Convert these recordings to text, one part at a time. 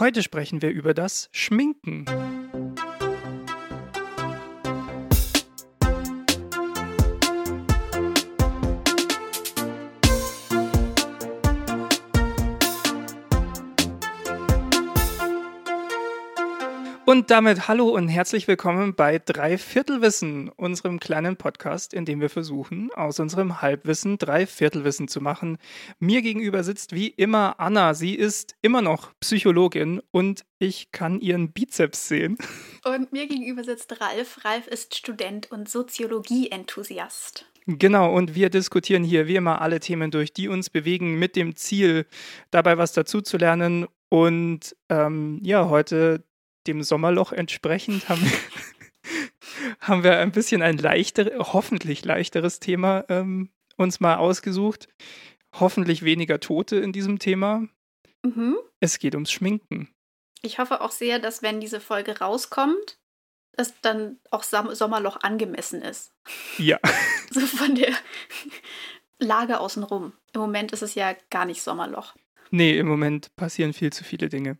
Heute sprechen wir über das Schminken. Und damit hallo und herzlich willkommen bei Dreiviertelwissen, unserem kleinen Podcast, in dem wir versuchen, aus unserem Halbwissen Dreiviertelwissen zu machen. Mir gegenüber sitzt wie immer Anna. Sie ist immer noch Psychologin und ich kann ihren Bizeps sehen. Und mir gegenüber sitzt Ralf. Ralf ist Student und Soziologie-Enthusiast. Genau, und wir diskutieren hier wie immer alle Themen durch, die uns bewegen, mit dem Ziel, dabei was dazu zu lernen. Und ähm, ja, heute dem Sommerloch entsprechend haben wir, haben wir ein bisschen ein leichteres, hoffentlich leichteres Thema ähm, uns mal ausgesucht. Hoffentlich weniger Tote in diesem Thema. Mhm. Es geht ums Schminken. Ich hoffe auch sehr, dass wenn diese Folge rauskommt, dass dann auch Sommerloch angemessen ist. Ja. So von der Lage außenrum. Im Moment ist es ja gar nicht Sommerloch. Nee, im Moment passieren viel zu viele Dinge.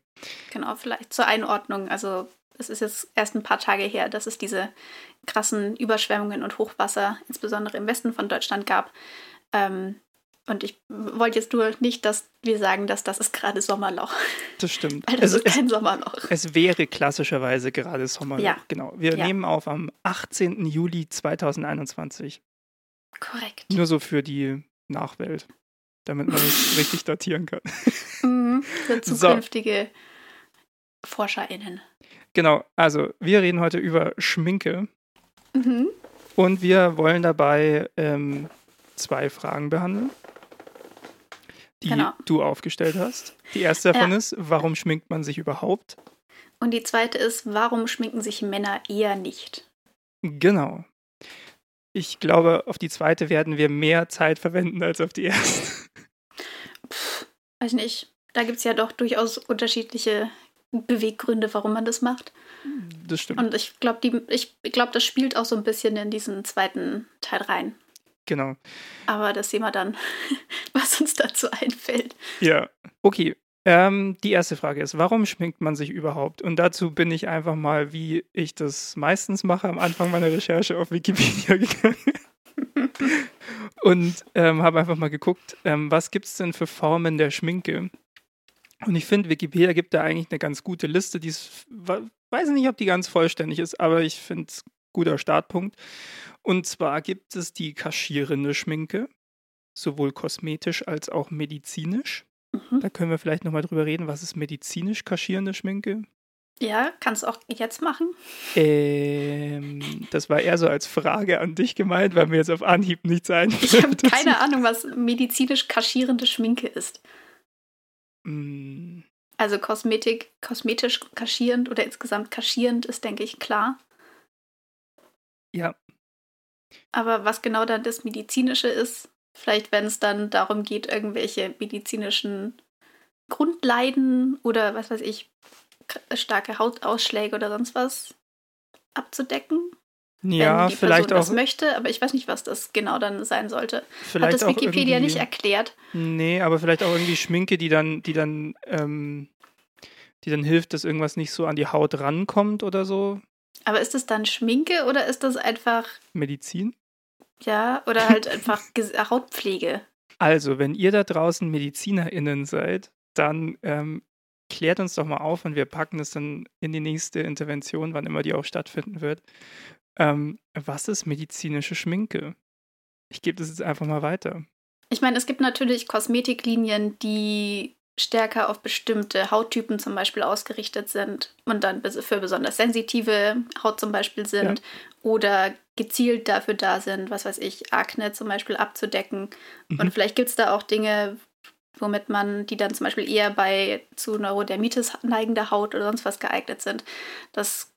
Genau, vielleicht zur Einordnung. Also es ist jetzt erst ein paar Tage her, dass es diese krassen Überschwemmungen und Hochwasser, insbesondere im Westen von Deutschland, gab. Ähm, und ich wollte jetzt nur nicht, dass wir sagen, dass das ist gerade Sommerloch. Das stimmt. Weil das es, ist kein Sommerloch. Es wäre klassischerweise gerade Sommerloch. Ja. Genau. Wir ja. nehmen auf am 18. Juli 2021. Korrekt. Nur so für die Nachwelt damit man es richtig datieren kann. Mhm, für zukünftige so. ForscherInnen. Genau, also wir reden heute über Schminke. Mhm. Und wir wollen dabei ähm, zwei Fragen behandeln, die genau. du aufgestellt hast. Die erste davon ja. ist, warum schminkt man sich überhaupt? Und die zweite ist, warum schminken sich Männer eher nicht? Genau. Ich glaube, auf die zweite werden wir mehr Zeit verwenden als auf die erste weiß nicht, da gibt es ja doch durchaus unterschiedliche Beweggründe, warum man das macht. Das stimmt. Und ich glaube, ich glaube, das spielt auch so ein bisschen in diesen zweiten Teil rein. Genau. Aber das sehen wir dann, was uns dazu einfällt. Ja, okay. Ähm, die erste Frage ist, warum schminkt man sich überhaupt? Und dazu bin ich einfach mal, wie ich das meistens mache, am Anfang meiner Recherche auf Wikipedia gegangen und ähm, habe einfach mal geguckt, ähm, was gibt es denn für Formen der Schminke? Und ich finde, Wikipedia gibt da eigentlich eine ganz gute Liste. Die ist, weiß nicht, ob die ganz vollständig ist, aber ich finde es guter Startpunkt. Und zwar gibt es die kaschierende Schminke, sowohl kosmetisch als auch medizinisch. Mhm. Da können wir vielleicht nochmal drüber reden, was ist medizinisch kaschierende Schminke? Ja, kannst du auch jetzt machen? Ähm, das war eher so als Frage an dich gemeint, weil mir jetzt auf Anhieb nichts einfällt. Ich habe keine Ahnung, was medizinisch kaschierende Schminke ist. Mm. Also Kosmetik, kosmetisch kaschierend oder insgesamt kaschierend ist, denke ich, klar. Ja. Aber was genau dann das Medizinische ist, vielleicht wenn es dann darum geht, irgendwelche medizinischen Grundleiden oder was weiß ich, starke Hautausschläge oder sonst was abzudecken. Ja, wenn die vielleicht Person auch. das möchte, aber ich weiß nicht, was das genau dann sein sollte. Vielleicht Hat das Wikipedia nicht erklärt? Nee, aber vielleicht auch irgendwie Schminke, die dann, die dann, ähm, die dann hilft, dass irgendwas nicht so an die Haut rankommt oder so. Aber ist das dann Schminke oder ist das einfach Medizin? Ja, oder halt einfach Hautpflege. Also, wenn ihr da draußen MedizinerInnen seid, dann ähm, klärt uns doch mal auf und wir packen es dann in die nächste Intervention, wann immer die auch stattfinden wird. Ähm, was ist medizinische Schminke? Ich gebe das jetzt einfach mal weiter. Ich meine, es gibt natürlich Kosmetiklinien, die stärker auf bestimmte Hauttypen zum Beispiel ausgerichtet sind und dann für besonders sensitive Haut zum Beispiel sind ja. oder gezielt dafür da sind, was weiß ich, Akne zum Beispiel abzudecken. Mhm. Und vielleicht gibt es da auch Dinge, womit man die dann zum Beispiel eher bei zu Neurodermitis neigender Haut oder sonst was geeignet sind. Das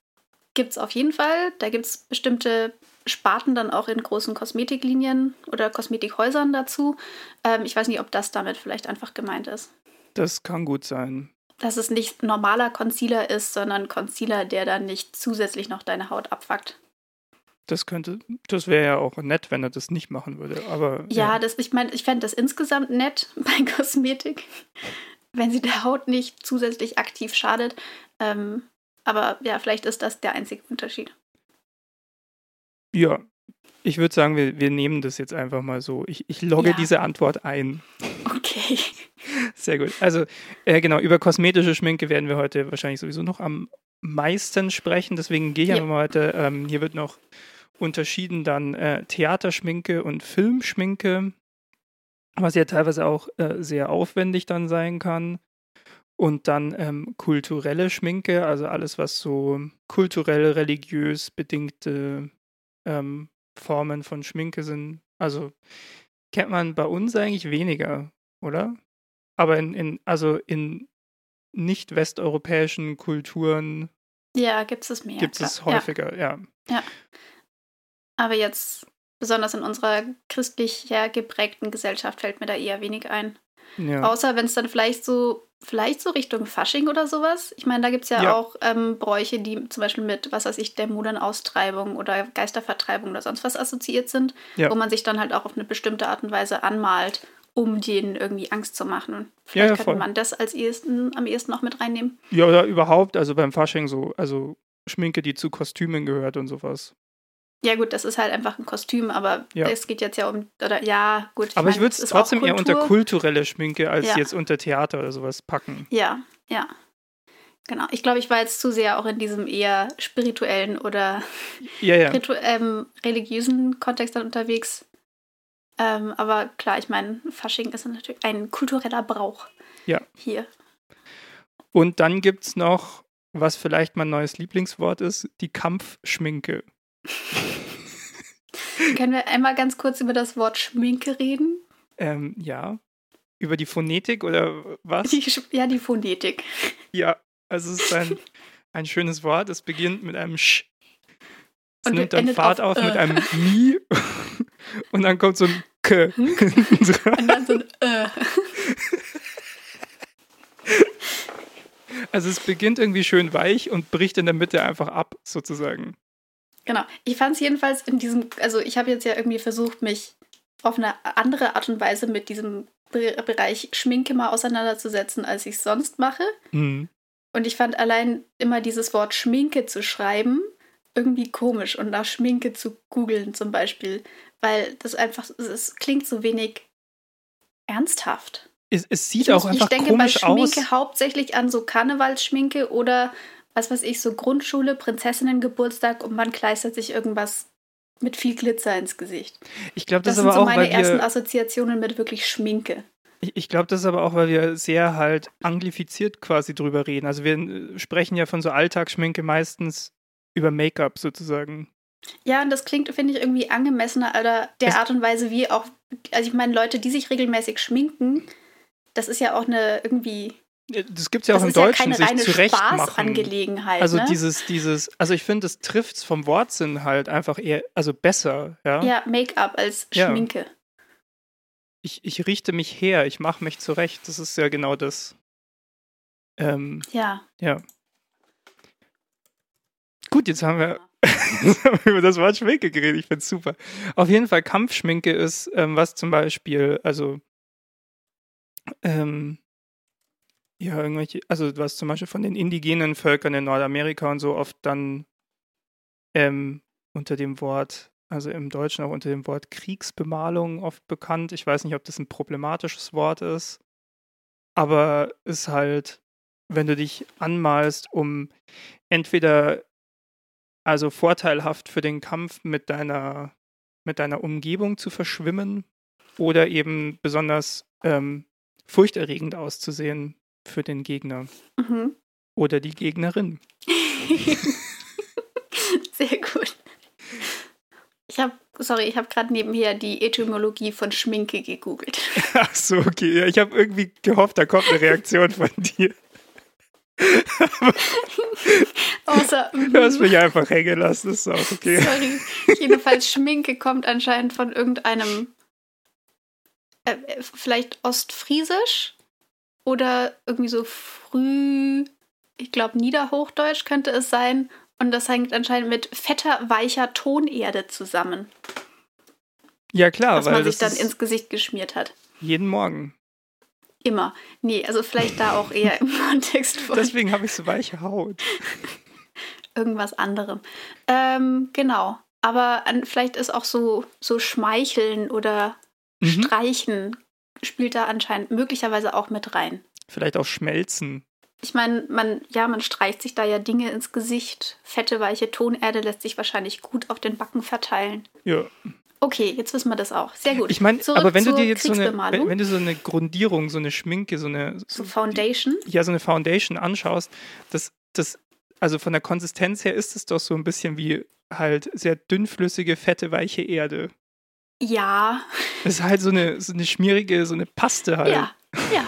gibt es auf jeden Fall. Da gibt es bestimmte Sparten dann auch in großen Kosmetiklinien oder Kosmetikhäusern dazu. Ähm, ich weiß nicht, ob das damit vielleicht einfach gemeint ist. Das kann gut sein. Dass es nicht normaler Concealer ist, sondern Concealer, der dann nicht zusätzlich noch deine Haut abfuckt. Das könnte, das wäre ja auch nett, wenn er das nicht machen würde. Aber ja, ja. Das, ich meine, ich fände das insgesamt nett bei Kosmetik. wenn sie der Haut nicht zusätzlich aktiv schadet. Ähm, aber ja, vielleicht ist das der einzige Unterschied. Ja, ich würde sagen, wir, wir nehmen das jetzt einfach mal so. Ich, ich logge ja. diese Antwort ein. Okay. Sehr gut. Also, äh, genau, über kosmetische Schminke werden wir heute wahrscheinlich sowieso noch am meisten sprechen. Deswegen gehe ich ja. einfach mal heute. Ähm, hier wird noch unterschieden dann äh, Theaterschminke und Filmschminke, was ja teilweise auch äh, sehr aufwendig dann sein kann. Und dann ähm, kulturelle Schminke, also alles, was so kulturell, religiös bedingte ähm, Formen von Schminke sind. Also kennt man bei uns eigentlich weniger, oder? Aber in, in also in nicht westeuropäischen Kulturen ja, gibt es mehr. Gibt es häufiger, ja. ja. Ja. Aber jetzt, besonders in unserer christlich geprägten Gesellschaft, fällt mir da eher wenig ein. Ja. Außer wenn es dann vielleicht so vielleicht so Richtung Fasching oder sowas. Ich meine, da gibt es ja, ja, auch ähm, Bräuche, die zum Beispiel mit, was weiß ich, Dämonenaustreibung oder Geistervertreibung oder sonst was assoziiert sind, ja. wo man sich dann halt auch auf eine bestimmte Art und Weise anmalt, um denen irgendwie Angst zu machen. Und vielleicht ja, könnte voll. man das als ehesten, am ehesten noch mit reinnehmen. Ja, oder überhaupt, also beim Fasching so, also Schminke, die zu Kostümen gehört und sowas. Ja, gut, das ist halt einfach ein Kostüm, aber ja. es geht jetzt ja um, oder ja, gut. aber ich würde es trotzdem eher unter kulturelle Schminke als ja. jetzt unter Theater oder sowas packen. Ja, ja. Genau. Ich glaube, ich war jetzt zu sehr auch in diesem eher spirituellen oder ja, ja. ähm, religiösen Kontext dann unterwegs. Ähm, aber klar, ich meine, Fasching ist natürlich ein kultureller Brauch. Ja. Hier. Und dann gibt es noch, was vielleicht mein neues Lieblingswort ist, die Kampfschminke. Können wir einmal ganz kurz über das Wort Schminke reden? Ähm, ja. Über die Phonetik oder was? Die, ja, die Phonetik. Ja, also es ist ein, ein schönes Wort. Es beginnt mit einem Sch. Es und nimmt dann Fahrt auf, auf mit einem Mi und dann kommt so ein K. Hm? und dann so ein Ö. Also es beginnt irgendwie schön weich und bricht in der Mitte einfach ab, sozusagen. Genau. Ich fand es jedenfalls in diesem, also ich habe jetzt ja irgendwie versucht, mich auf eine andere Art und Weise mit diesem Bereich Schminke mal auseinanderzusetzen, als ich es sonst mache. Mhm. Und ich fand allein immer dieses Wort Schminke zu schreiben irgendwie komisch und nach Schminke zu googeln zum Beispiel, weil das einfach, es klingt so wenig ernsthaft. Es, es sieht ich auch einfach komisch aus. Ich denke bei Schminke aus. hauptsächlich an so Karnevalsschminke oder was weiß ich, so Grundschule, Prinzessinnengeburtstag und man kleistert sich irgendwas mit viel Glitzer ins Gesicht. Ich glaube, das, das ist aber so auch meine ersten Assoziationen mit wirklich Schminke. Ich, ich glaube, das ist aber auch, weil wir sehr halt anglifiziert quasi drüber reden. Also wir äh, sprechen ja von so Alltagsschminke meistens über Make-up sozusagen. Ja, und das klingt, finde ich, irgendwie angemessener oder der es Art und Weise, wie auch, also ich meine, Leute, die sich regelmäßig schminken, das ist ja auch eine irgendwie das gibt es ja auch das im Deutschen, ja sich zurecht Angelegenheit. Also ne? dieses, dieses, also ich finde, das trifft es vom Wortsinn halt einfach eher, also besser, ja. Ja, Make-up als Schminke. Ja. Ich, ich richte mich her, ich mache mich zurecht. Das ist ja genau das. Ähm, ja. Ja. Gut, jetzt haben wir, über das Wort Schminke geredet. Ich finde es super. Auf jeden Fall, Kampfschminke ist, ähm, was zum Beispiel, also ähm, ja, irgendwelche, also was zum Beispiel von den indigenen Völkern in Nordamerika und so oft dann ähm, unter dem Wort, also im Deutschen auch unter dem Wort Kriegsbemalung oft bekannt. Ich weiß nicht, ob das ein problematisches Wort ist, aber ist halt, wenn du dich anmalst, um entweder also vorteilhaft für den Kampf mit deiner, mit deiner Umgebung zu verschwimmen oder eben besonders ähm, furchterregend auszusehen für den Gegner. Mhm. Oder die Gegnerin. Sehr gut. Ich habe, sorry, ich habe gerade nebenher die Etymologie von Schminke gegoogelt. Ach so, okay. ich habe irgendwie gehofft, da kommt eine Reaktion von dir. Außer, du hast mich einfach hängen lassen, ist auch okay. Sorry. Jedenfalls Schminke kommt anscheinend von irgendeinem, äh, äh vielleicht Ostfriesisch oder irgendwie so früh, ich glaube Niederhochdeutsch könnte es sein. Und das hängt anscheinend mit fetter, weicher Tonerde zusammen. Ja, klar, was weil man sich dann ins Gesicht geschmiert hat. Jeden Morgen. immer. Nee, also vielleicht da auch eher im Kontext von. Deswegen habe ich so weiche Haut. Irgendwas anderem. Ähm, genau. Aber an, vielleicht ist auch so, so Schmeicheln oder mhm. Streichen spielt da anscheinend möglicherweise auch mit rein. Vielleicht auch Schmelzen. Ich meine, man, ja, man streicht sich da ja Dinge ins Gesicht. Fette, weiche Tonerde lässt sich wahrscheinlich gut auf den Backen verteilen. Ja. Okay, jetzt wissen wir das auch. Sehr gut. Ich meine, aber wenn du dir jetzt so eine, wenn, wenn, du so eine Grundierung, so eine Schminke, so eine so Foundation, ja, so eine Foundation anschaust, das, das, also von der Konsistenz her ist es doch so ein bisschen wie halt sehr dünnflüssige, fette, weiche Erde. Ja. Das ist halt so eine, so eine schmierige, so eine Paste halt. Ja, ja.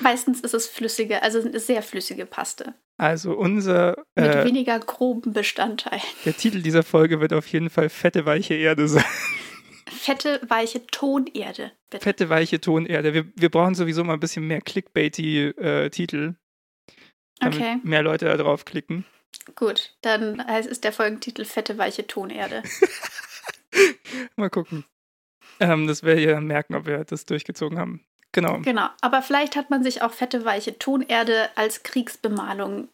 Meistens ist es flüssige, also eine sehr flüssige Paste. Also unser. Mit äh, weniger groben Bestandteilen. Der Titel dieser Folge wird auf jeden Fall fette, weiche Erde sein. Fette, weiche Tonerde. Bitte. Fette, weiche Tonerde. Wir, wir brauchen sowieso mal ein bisschen mehr clickbaity äh, Titel. Damit okay. mehr Leute da draufklicken. Gut, dann heißt es der Folgentitel Fette, weiche Tonerde. mal gucken. Ähm, das werdet ihr merken, ob wir das durchgezogen haben. Genau. Genau. Aber vielleicht hat man sich auch fette, weiche Tonerde als Kriegsbemalung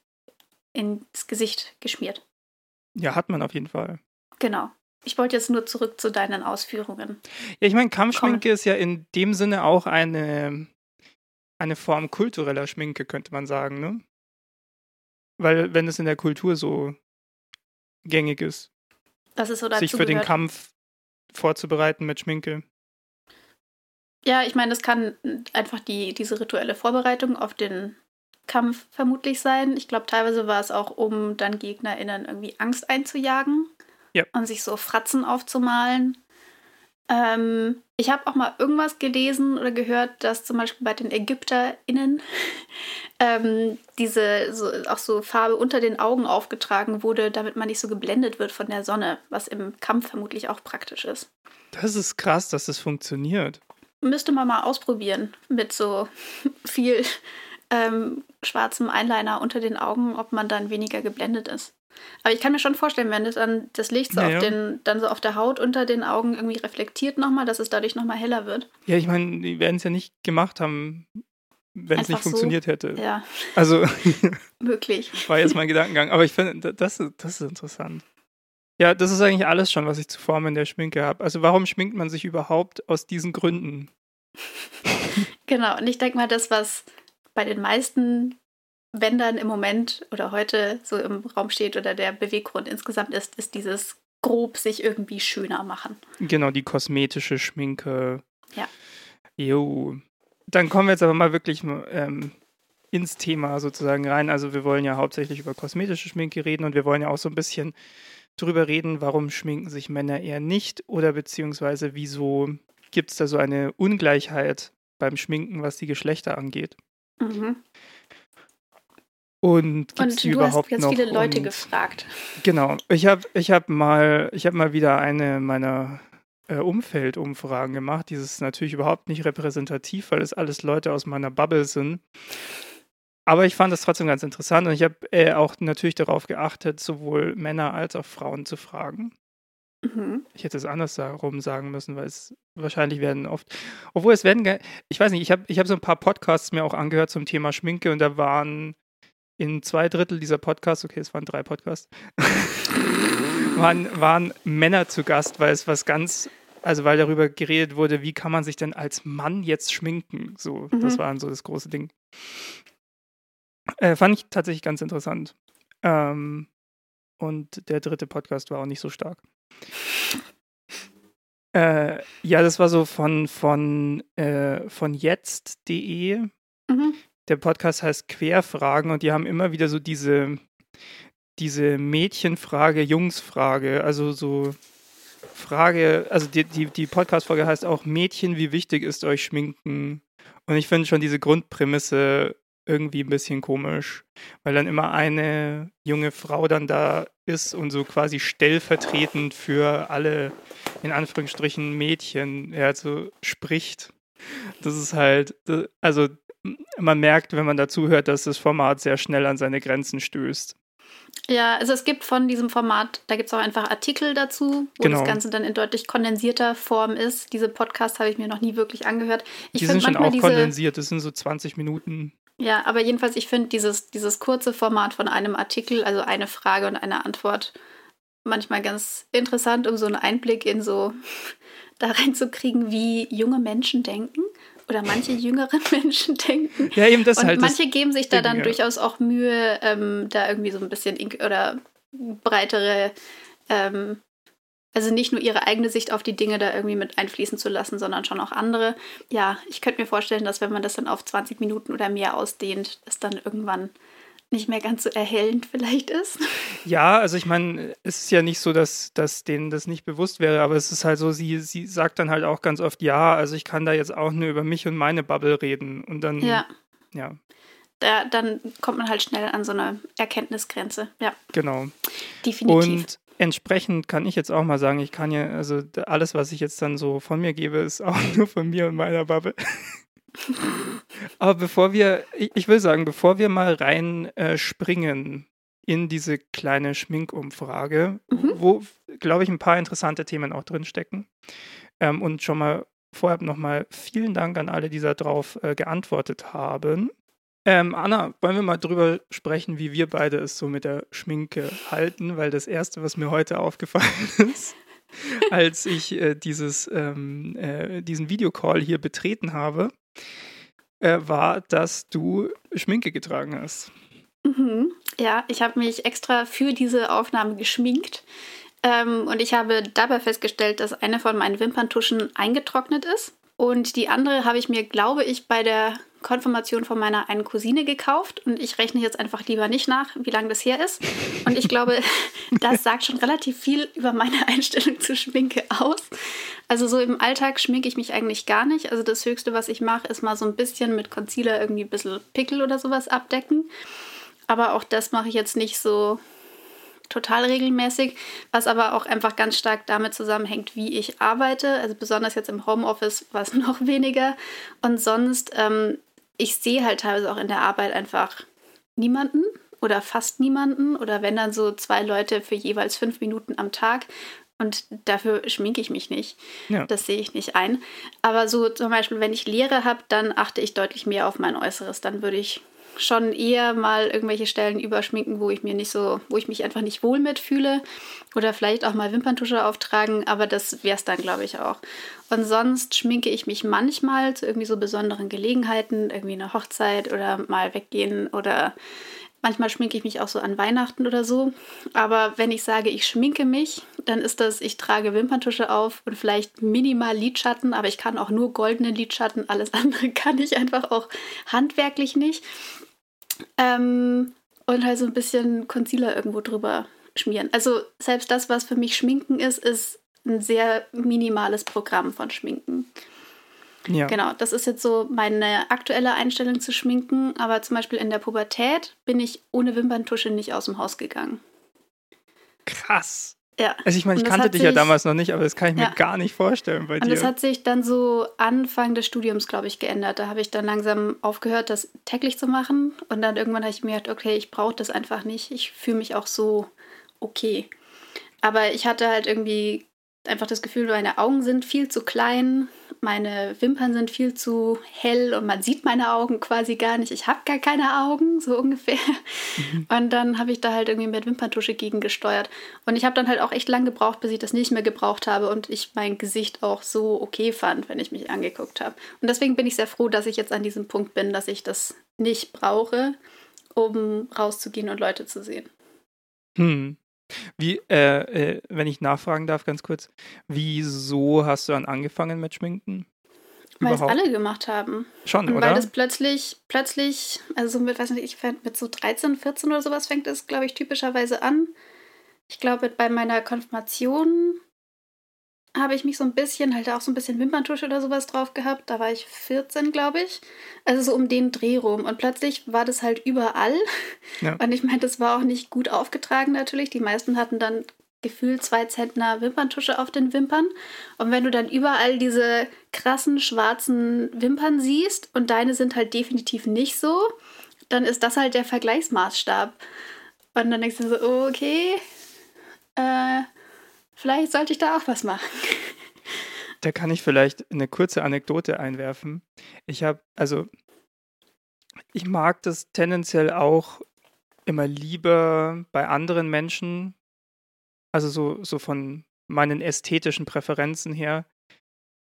ins Gesicht geschmiert. Ja, hat man auf jeden Fall. Genau. Ich wollte jetzt nur zurück zu deinen Ausführungen. Ja, ich meine, Kampfschminke Komm. ist ja in dem Sinne auch eine, eine Form kultureller Schminke, könnte man sagen, ne? Weil, wenn es in der Kultur so gängig ist, das ist so sich für gehört. den Kampf vorzubereiten mit Schminke. Ja, ich meine, das kann einfach die, diese rituelle Vorbereitung auf den Kampf vermutlich sein. Ich glaube, teilweise war es auch, um dann GegnerInnen irgendwie Angst einzujagen ja. und sich so Fratzen aufzumalen. Ähm, ich habe auch mal irgendwas gelesen oder gehört, dass zum Beispiel bei den ÄgypterInnen ähm, diese so, auch so Farbe unter den Augen aufgetragen wurde, damit man nicht so geblendet wird von der Sonne, was im Kampf vermutlich auch praktisch ist. Das ist krass, dass das funktioniert müsste man mal ausprobieren mit so viel ähm, schwarzem Eyeliner unter den Augen, ob man dann weniger geblendet ist. Aber ich kann mir schon vorstellen, wenn das dann das Licht so, ja, auf den, dann so auf der Haut unter den Augen irgendwie reflektiert nochmal, dass es dadurch nochmal heller wird. Ja, ich meine, die werden es ja nicht gemacht haben, wenn es nicht funktioniert so. hätte. Ja. Also. Wirklich. War jetzt mein Gedankengang. Aber ich finde, das, das ist interessant. Ja, das ist eigentlich alles schon, was ich zu Formen der Schminke habe. Also warum schminkt man sich überhaupt aus diesen Gründen? genau, und ich denke mal, das, was bei den meisten Bändern im Moment oder heute so im Raum steht oder der Beweggrund insgesamt ist, ist dieses grob sich irgendwie schöner machen. Genau, die kosmetische Schminke. Ja. Jo. Dann kommen wir jetzt aber mal wirklich ähm, ins Thema sozusagen rein. Also wir wollen ja hauptsächlich über kosmetische Schminke reden und wir wollen ja auch so ein bisschen drüber reden, warum schminken sich Männer eher nicht oder beziehungsweise wieso gibt es da so eine Ungleichheit beim Schminken, was die Geschlechter angeht. Mhm. Und die überhaupt hast ganz noch? viele Leute und, gefragt. Genau. Ich habe ich hab mal, hab mal wieder eine meiner äh, Umfeldumfragen gemacht. Dieses ist natürlich überhaupt nicht repräsentativ, weil es alles Leute aus meiner Bubble sind. Aber ich fand das trotzdem ganz interessant und ich habe äh, auch natürlich darauf geachtet, sowohl Männer als auch Frauen zu fragen. Mhm. Ich hätte es andersherum sagen müssen, weil es wahrscheinlich werden oft, obwohl es werden, ich weiß nicht, ich habe ich hab so ein paar Podcasts mir auch angehört zum Thema Schminke und da waren in zwei Drittel dieser Podcasts, okay, es waren drei Podcasts, waren, waren Männer zu Gast, weil es was ganz, also weil darüber geredet wurde, wie kann man sich denn als Mann jetzt schminken? So, mhm. das war so das große Ding. Äh, fand ich tatsächlich ganz interessant. Ähm, und der dritte Podcast war auch nicht so stark. Äh, ja, das war so von, von, äh, von jetzt.de. Mhm. Der Podcast heißt Querfragen und die haben immer wieder so diese, diese Mädchenfrage, Jungsfrage, also so Frage, also die, die, die Podcast-Folge heißt auch Mädchen, wie wichtig ist euch Schminken? Und ich finde schon diese Grundprämisse irgendwie ein bisschen komisch, weil dann immer eine junge Frau dann da ist und so quasi stellvertretend für alle, in Anführungsstrichen, Mädchen, ja, so spricht. Das ist halt, also man merkt, wenn man dazu hört, dass das Format sehr schnell an seine Grenzen stößt. Ja, also es gibt von diesem Format, da gibt es auch einfach Artikel dazu, wo genau. das Ganze dann in deutlich kondensierter Form ist. Diese Podcasts habe ich mir noch nie wirklich angehört. Ich die sind schon auch diese, kondensiert, das sind so 20 Minuten. Ja, aber jedenfalls, ich finde dieses, dieses kurze Format von einem Artikel, also eine Frage und eine Antwort, manchmal ganz interessant, um so einen Einblick in so da reinzukriegen, wie junge Menschen denken oder manche jüngeren Menschen denken. Ja, eben das und halt. Manche geben sich da dann ja. durchaus auch Mühe, ähm, da irgendwie so ein bisschen oder breitere, ähm, also nicht nur ihre eigene Sicht auf die Dinge da irgendwie mit einfließen zu lassen, sondern schon auch andere. Ja, ich könnte mir vorstellen, dass wenn man das dann auf 20 Minuten oder mehr ausdehnt, es dann irgendwann nicht mehr ganz so erhellend vielleicht ist. Ja, also ich meine, es ist ja nicht so, dass, dass denen das nicht bewusst wäre, aber es ist halt so, sie, sie sagt dann halt auch ganz oft, ja, also ich kann da jetzt auch nur über mich und meine Bubble reden. Und dann, ja. ja. Da, dann kommt man halt schnell an so eine Erkenntnisgrenze, ja. Genau. Definitiv. Und entsprechend kann ich jetzt auch mal sagen, ich kann ja, also alles, was ich jetzt dann so von mir gebe, ist auch nur von mir und meiner Bubble. Aber bevor wir, ich will sagen, bevor wir mal rein äh, in diese kleine Schminkumfrage, mhm. wo, glaube ich, ein paar interessante Themen auch drin stecken. Ähm, und schon mal vorher nochmal vielen Dank an alle, die darauf äh, geantwortet haben. Ähm, Anna, wollen wir mal drüber sprechen, wie wir beide es so mit der Schminke halten, weil das Erste, was mir heute aufgefallen ist, als ich äh, dieses, ähm, äh, diesen Videocall hier betreten habe, äh, war, dass du Schminke getragen hast. Mhm. Ja, ich habe mich extra für diese Aufnahme geschminkt. Ähm, und ich habe dabei festgestellt, dass eine von meinen Wimperntuschen eingetrocknet ist. Und die andere habe ich mir, glaube ich, bei der Konfirmation von meiner einen Cousine gekauft. Und ich rechne jetzt einfach lieber nicht nach, wie lange das her ist. Und ich glaube, das sagt schon relativ viel über meine Einstellung zu Schminke aus. Also so im Alltag schminke ich mich eigentlich gar nicht. Also das Höchste, was ich mache, ist mal so ein bisschen mit Concealer irgendwie ein bisschen Pickel oder sowas abdecken. Aber auch das mache ich jetzt nicht so total regelmäßig, was aber auch einfach ganz stark damit zusammenhängt, wie ich arbeite. Also besonders jetzt im Homeoffice war es noch weniger. Und sonst, ähm, ich sehe halt teilweise auch in der Arbeit einfach niemanden oder fast niemanden oder wenn dann so zwei Leute für jeweils fünf Minuten am Tag. Und dafür schminke ich mich nicht. Ja. Das sehe ich nicht ein. Aber so zum Beispiel, wenn ich Lehre habe, dann achte ich deutlich mehr auf mein Äußeres. Dann würde ich schon eher mal irgendwelche Stellen überschminken, wo ich mir nicht so, wo ich mich einfach nicht wohl mitfühle. Oder vielleicht auch mal Wimperntusche auftragen, aber das wäre es dann, glaube ich, auch. Und sonst schminke ich mich manchmal zu irgendwie so besonderen Gelegenheiten, irgendwie eine Hochzeit oder mal weggehen oder Manchmal schminke ich mich auch so an Weihnachten oder so. Aber wenn ich sage, ich schminke mich, dann ist das, ich trage Wimperntusche auf und vielleicht minimal Lidschatten, aber ich kann auch nur goldene Lidschatten. Alles andere kann ich einfach auch handwerklich nicht. Ähm, und halt so ein bisschen Concealer irgendwo drüber schmieren. Also selbst das, was für mich Schminken ist, ist ein sehr minimales Programm von Schminken. Ja. Genau, das ist jetzt so meine aktuelle Einstellung zu Schminken. Aber zum Beispiel in der Pubertät bin ich ohne Wimperntusche nicht aus dem Haus gegangen. Krass. Ja. Also ich meine, ich kannte dich sich, ja damals noch nicht, aber das kann ich ja. mir gar nicht vorstellen bei dir. Und das hat sich dann so Anfang des Studiums, glaube ich, geändert. Da habe ich dann langsam aufgehört, das täglich zu machen. Und dann irgendwann habe ich mir gedacht, okay, ich brauche das einfach nicht. Ich fühle mich auch so okay. Aber ich hatte halt irgendwie einfach das Gefühl, meine Augen sind viel zu klein, meine Wimpern sind viel zu hell und man sieht meine Augen quasi gar nicht. Ich habe gar keine Augen, so ungefähr. Mhm. Und dann habe ich da halt irgendwie mit Wimperntusche gegengesteuert. Und ich habe dann halt auch echt lang gebraucht, bis ich das nicht mehr gebraucht habe und ich mein Gesicht auch so okay fand, wenn ich mich angeguckt habe. Und deswegen bin ich sehr froh, dass ich jetzt an diesem Punkt bin, dass ich das nicht brauche, um rauszugehen und Leute zu sehen. Hm. Wie, äh, äh, wenn ich nachfragen darf, ganz kurz, wieso hast du dann angefangen mit Schminken? Weil es alle gemacht haben. Schon, und oder? Weil das plötzlich, plötzlich, also mit, weiß nicht, ich mit so 13, 14 oder sowas fängt es, glaube ich, typischerweise an. Ich glaube, bei meiner Konfirmation habe ich mich so ein bisschen, halt auch so ein bisschen Wimperntusche oder sowas drauf gehabt. Da war ich 14, glaube ich. Also so um den Dreh rum. Und plötzlich war das halt überall. Ja. Und ich meine, das war auch nicht gut aufgetragen natürlich. Die meisten hatten dann gefühlt zwei Zentner Wimperntusche auf den Wimpern. Und wenn du dann überall diese krassen schwarzen Wimpern siehst und deine sind halt definitiv nicht so, dann ist das halt der Vergleichsmaßstab. Und dann denkst du so, okay, äh, vielleicht sollte ich da auch was machen. Da kann ich vielleicht eine kurze Anekdote einwerfen. Ich habe, also, ich mag das tendenziell auch immer lieber bei anderen Menschen, also so, so von meinen ästhetischen Präferenzen her,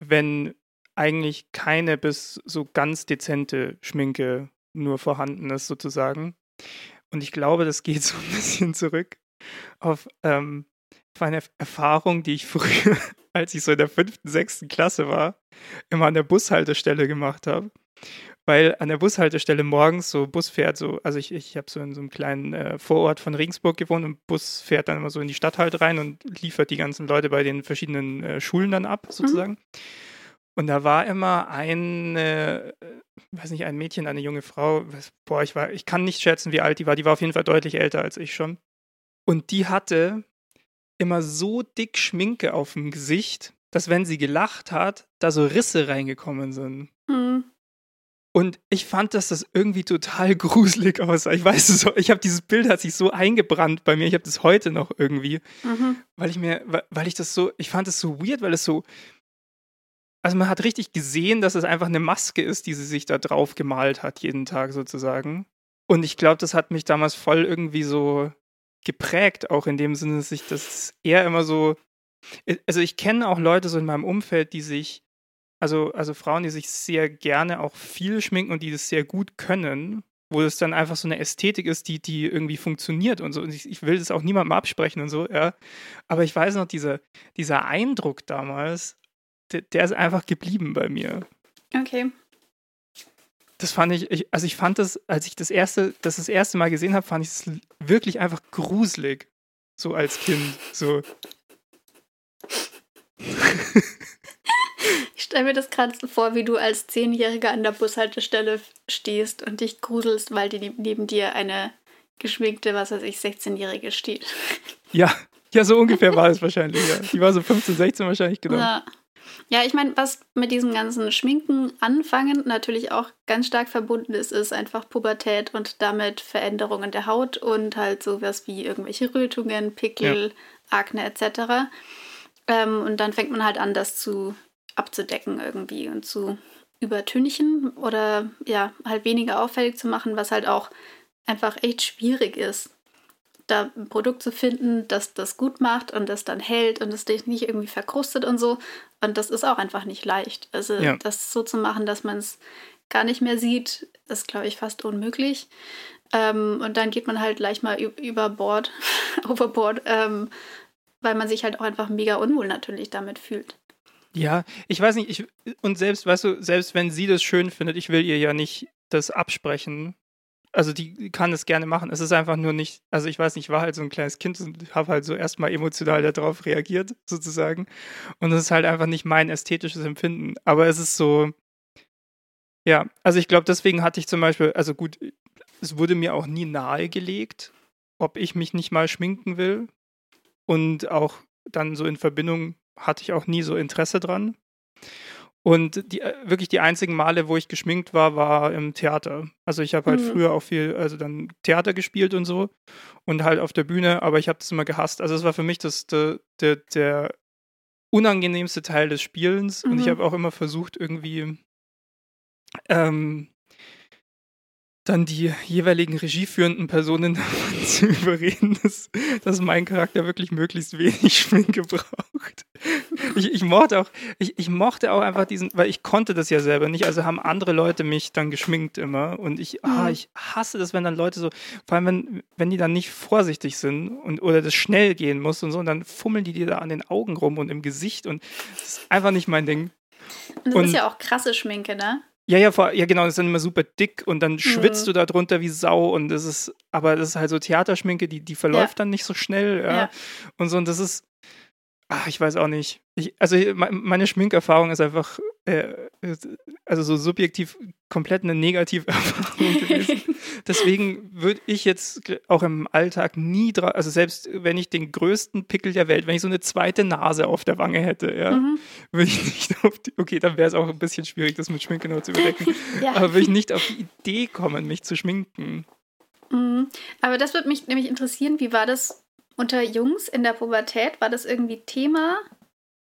wenn eigentlich keine bis so ganz dezente Schminke nur vorhanden ist, sozusagen. Und ich glaube, das geht so ein bisschen zurück auf, ähm, auf eine Erfahrung, die ich früher, als ich so in der fünften, sechsten Klasse war, immer an der Bushaltestelle gemacht habe. Weil an der Bushaltestelle morgens so Bus fährt, so, also ich, ich habe so in so einem kleinen äh, Vorort von Regensburg gewohnt und Bus fährt dann immer so in die Stadt halt rein und liefert die ganzen Leute bei den verschiedenen äh, Schulen dann ab, sozusagen. Mhm. Und da war immer eine, äh, weiß nicht, ein Mädchen, eine junge Frau, boah, ich war, ich kann nicht schätzen, wie alt die war, die war auf jeden Fall deutlich älter als ich schon. Und die hatte immer so dick Schminke auf dem Gesicht, dass wenn sie gelacht hat, da so Risse reingekommen sind. Mhm. Und ich fand, dass das irgendwie total gruselig aussah. Ich weiß es, ich habe dieses Bild hat sich so eingebrannt bei mir. Ich habe das heute noch irgendwie, mhm. weil ich mir, weil ich das so, ich fand es so weird, weil es so, also man hat richtig gesehen, dass es einfach eine Maske ist, die sie sich da drauf gemalt hat jeden Tag sozusagen. Und ich glaube, das hat mich damals voll irgendwie so geprägt, auch in dem Sinne, dass ich das eher immer so, also ich kenne auch Leute so in meinem Umfeld, die sich also, also Frauen, die sich sehr gerne auch viel schminken und die das sehr gut können, wo es dann einfach so eine Ästhetik ist, die, die irgendwie funktioniert und so. Und ich, ich will das auch niemandem absprechen und so, ja. Aber ich weiß noch, dieser, dieser Eindruck damals, der, der ist einfach geblieben bei mir. Okay. Das fand ich, ich, also ich fand das, als ich das erste, das das erste Mal gesehen habe, fand ich es wirklich einfach gruselig. So als Kind. So. Ich stelle mir das gerade so vor, wie du als Zehnjähriger an der Bushaltestelle stehst und dich gruselst, weil die neben dir eine geschminkte, was weiß ich, 16-Jährige steht. Ja, ja, so ungefähr war es wahrscheinlich. Ja. Die war so 15, 16 wahrscheinlich, genau. Ja. Ja, ich meine, was mit diesem ganzen Schminken anfangen natürlich auch ganz stark verbunden ist, ist einfach Pubertät und damit Veränderungen der Haut und halt sowas wie irgendwelche Rötungen, Pickel, ja. Akne etc. Ähm, und dann fängt man halt an, das zu abzudecken irgendwie und zu übertünchen oder ja, halt weniger auffällig zu machen, was halt auch einfach echt schwierig ist, da ein Produkt zu finden, das das gut macht und das dann hält und das dich nicht irgendwie verkrustet und so. Und das ist auch einfach nicht leicht. Also ja. das so zu machen, dass man es gar nicht mehr sieht, ist, glaube ich, fast unmöglich. Ähm, und dann geht man halt gleich mal über Bord, overboard, ähm, weil man sich halt auch einfach mega unwohl natürlich damit fühlt. Ja, ich weiß nicht, ich, und selbst, weißt du, selbst wenn sie das schön findet, ich will ihr ja nicht das absprechen. Also die kann es gerne machen. Es ist einfach nur nicht, also ich weiß nicht, ich war halt so ein kleines Kind und habe halt so erstmal emotional darauf reagiert, sozusagen. Und es ist halt einfach nicht mein ästhetisches Empfinden. Aber es ist so, ja, also ich glaube, deswegen hatte ich zum Beispiel, also gut, es wurde mir auch nie nahegelegt, ob ich mich nicht mal schminken will. Und auch dann so in Verbindung hatte ich auch nie so Interesse dran. Und die, äh, wirklich die einzigen Male, wo ich geschminkt war, war im Theater. Also ich habe halt mhm. früher auch viel, also dann Theater gespielt und so und halt auf der Bühne, aber ich habe das immer gehasst. Also es war für mich das, der, der, der unangenehmste Teil des Spielens mhm. und ich mhm. habe auch immer versucht, irgendwie ähm, dann die jeweiligen regieführenden Personen davon zu überreden, dass, dass mein Charakter wirklich möglichst wenig Schminke braucht. Ich, ich, mochte auch, ich, ich mochte auch einfach diesen, weil ich konnte das ja selber nicht, also haben andere Leute mich dann geschminkt immer und ich, ah, mhm. ich hasse das, wenn dann Leute so, vor allem wenn, wenn die dann nicht vorsichtig sind und oder das schnell gehen muss und so und dann fummeln die dir da an den Augen rum und im Gesicht und das ist einfach nicht mein Ding. Und das und, ist ja auch krasse Schminke, ne? Ja, ja, vor, ja, genau, das ist dann immer super dick und dann schwitzt mhm. du da drunter wie Sau und das ist, aber das ist halt so Theaterschminke, die, die verläuft ja. dann nicht so schnell, ja. ja. Und so, und das ist, ach, ich weiß auch nicht. Ich, also meine Schminkerfahrung ist einfach, also so subjektiv komplett eine negative Erfahrung gewesen. Deswegen würde ich jetzt auch im Alltag nie, also selbst wenn ich den größten Pickel der Welt, wenn ich so eine zweite Nase auf der Wange hätte, ja, mhm. würde ich nicht auf die, okay, dann wäre es auch ein bisschen schwierig, das mit Schminke zu überdecken, ja. aber würde ich nicht auf die Idee kommen, mich zu schminken. Mhm. Aber das würde mich nämlich interessieren, wie war das unter Jungs in der Pubertät? War das irgendwie Thema,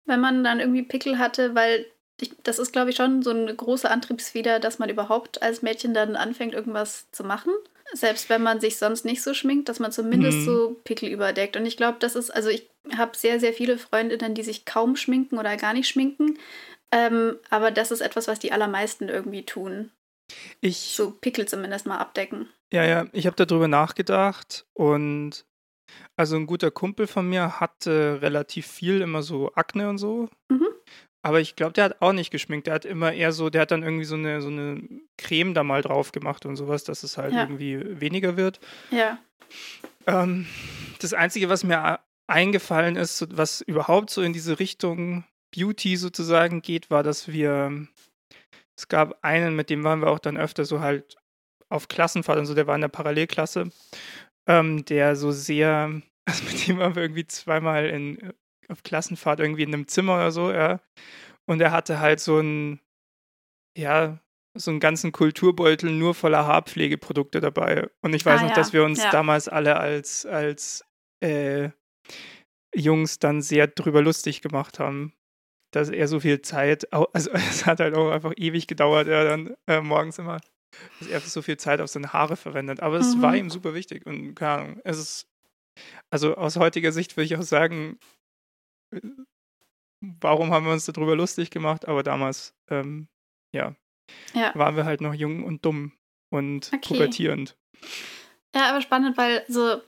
wenn man dann irgendwie Pickel hatte? Weil ich, das ist, glaube ich, schon so eine große Antriebsfeder, dass man überhaupt als Mädchen dann anfängt, irgendwas zu machen. Selbst wenn man sich sonst nicht so schminkt, dass man zumindest mhm. so Pickel überdeckt. Und ich glaube, das ist, also ich habe sehr, sehr viele Freundinnen, die sich kaum schminken oder gar nicht schminken. Ähm, aber das ist etwas, was die allermeisten irgendwie tun. Ich, so Pickel zumindest mal abdecken. Ja, ja, ich habe darüber nachgedacht und also ein guter Kumpel von mir hatte relativ viel immer so Akne und so. Mhm. Aber ich glaube, der hat auch nicht geschminkt. Der hat immer eher so, der hat dann irgendwie so eine, so eine Creme da mal drauf gemacht und sowas, dass es halt ja. irgendwie weniger wird. Ja. Ähm, das Einzige, was mir eingefallen ist, was überhaupt so in diese Richtung Beauty sozusagen geht, war, dass wir, es gab einen, mit dem waren wir auch dann öfter so halt auf Klassenfahrt und so, der war in der Parallelklasse, ähm, der so sehr, also mit dem waren wir irgendwie zweimal in auf Klassenfahrt irgendwie in einem Zimmer oder so, ja. Und er hatte halt so ein, ja, so einen ganzen Kulturbeutel nur voller Haarpflegeprodukte dabei. Und ich weiß ah, noch, ja. dass wir uns ja. damals alle als, als äh, Jungs dann sehr drüber lustig gemacht haben, dass er so viel Zeit, also es hat halt auch einfach ewig gedauert, er dann äh, morgens immer, dass er so viel Zeit auf seine Haare verwendet. Aber es mhm. war ihm super wichtig und keine Ahnung, es ist, also aus heutiger Sicht würde ich auch sagen, warum haben wir uns darüber lustig gemacht? Aber damals, ähm, ja, ja, waren wir halt noch jung und dumm und okay. pubertierend. Ja, aber spannend, weil so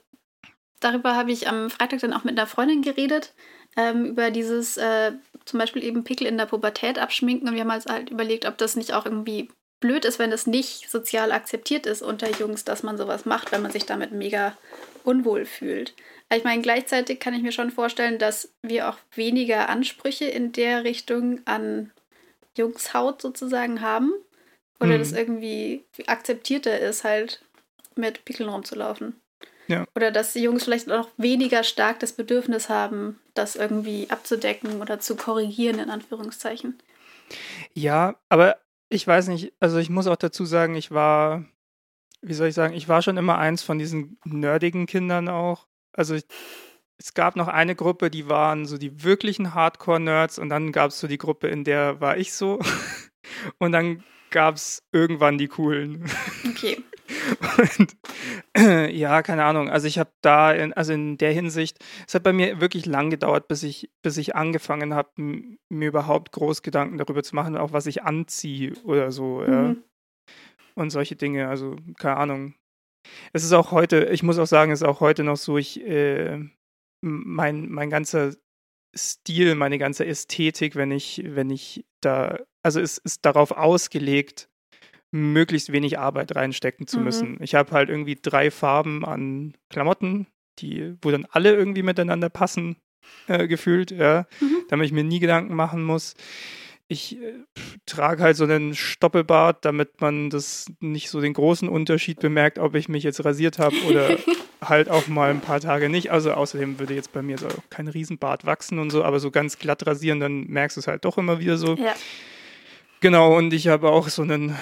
darüber habe ich am Freitag dann auch mit einer Freundin geredet, ähm, über dieses äh, zum Beispiel eben Pickel in der Pubertät abschminken und wir haben uns halt überlegt, ob das nicht auch irgendwie blöd ist, wenn es nicht sozial akzeptiert ist unter Jungs, dass man sowas macht, wenn man sich damit mega unwohl fühlt. Ich meine, gleichzeitig kann ich mir schon vorstellen, dass wir auch weniger Ansprüche in der Richtung an Jungshaut sozusagen haben. Oder mhm. das irgendwie akzeptierter ist, halt mit Pickeln rumzulaufen. Ja. Oder dass die Jungs vielleicht auch weniger stark das Bedürfnis haben, das irgendwie abzudecken oder zu korrigieren, in Anführungszeichen. Ja, aber ich weiß nicht, also ich muss auch dazu sagen, ich war, wie soll ich sagen, ich war schon immer eins von diesen nerdigen Kindern auch also ich, es gab noch eine Gruppe, die waren so die wirklichen Hardcore-Nerds und dann gab es so die Gruppe, in der war ich so. Und dann gab es irgendwann die coolen. Okay. Und äh, ja, keine Ahnung. Also ich habe da, in, also in der Hinsicht, es hat bei mir wirklich lang gedauert, bis ich, bis ich angefangen habe, mir überhaupt groß Gedanken darüber zu machen, auch was ich anziehe oder so. Mhm. Ja. Und solche Dinge. Also keine Ahnung es ist auch heute, ich muss auch sagen, es ist auch heute noch so, ich, äh, mein, mein ganzer Stil, meine ganze Ästhetik, wenn ich, wenn ich da, also es ist darauf ausgelegt, möglichst wenig Arbeit reinstecken zu mhm. müssen. Ich habe halt irgendwie drei Farben an Klamotten, die, wo dann alle irgendwie miteinander passen, äh, gefühlt, ja, mhm. damit ich mir nie Gedanken machen muss ich äh, trage halt so einen Stoppelbart, damit man das nicht so den großen Unterschied bemerkt, ob ich mich jetzt rasiert habe oder halt auch mal ein paar Tage nicht. Also außerdem würde jetzt bei mir so kein Riesenbart wachsen und so, aber so ganz glatt rasieren, dann merkst du es halt doch immer wieder so. Ja. Genau, und ich habe auch so einen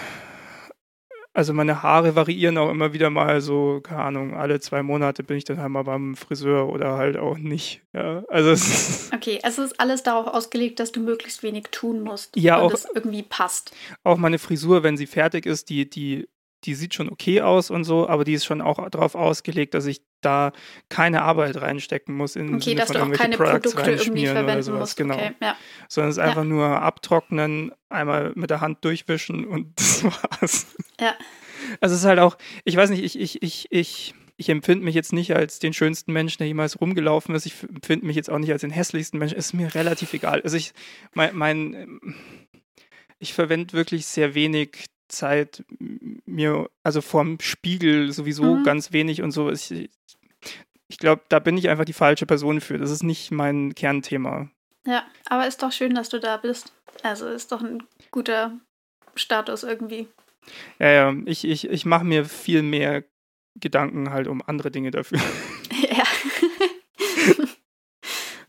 also meine Haare variieren auch immer wieder mal so, keine Ahnung, alle zwei Monate bin ich dann halt mal beim Friseur oder halt auch nicht. Ja, also okay, also es ist alles darauf ausgelegt, dass du möglichst wenig tun musst ja, und auch, es irgendwie passt. Auch meine Frisur, wenn sie fertig ist, die, die die sieht schon okay aus und so, aber die ist schon auch darauf ausgelegt, dass ich da keine Arbeit reinstecken muss in okay, Sinne dass von du auch keine Products Produkte irgendwie verwenden sowas. musst. Genau. Okay, ja. Sondern es ist einfach ja. nur abtrocknen, einmal mit der Hand durchwischen und das war's. Ja. Also es ist halt auch, ich weiß nicht, ich, ich, ich, ich, ich empfinde mich jetzt nicht als den schönsten Menschen, der jemals rumgelaufen ist. Ich empfinde mich jetzt auch nicht als den hässlichsten Menschen. Es ist mir relativ egal. Also ich, mein, mein ich verwende wirklich sehr wenig Zeit mir, also vorm Spiegel sowieso mhm. ganz wenig und so. Ich, ich glaube, da bin ich einfach die falsche Person für. Das ist nicht mein Kernthema. Ja, aber ist doch schön, dass du da bist. Also ist doch ein guter Status irgendwie. Ja, ja, ich, ich, ich mache mir viel mehr Gedanken halt um andere Dinge dafür. Ja.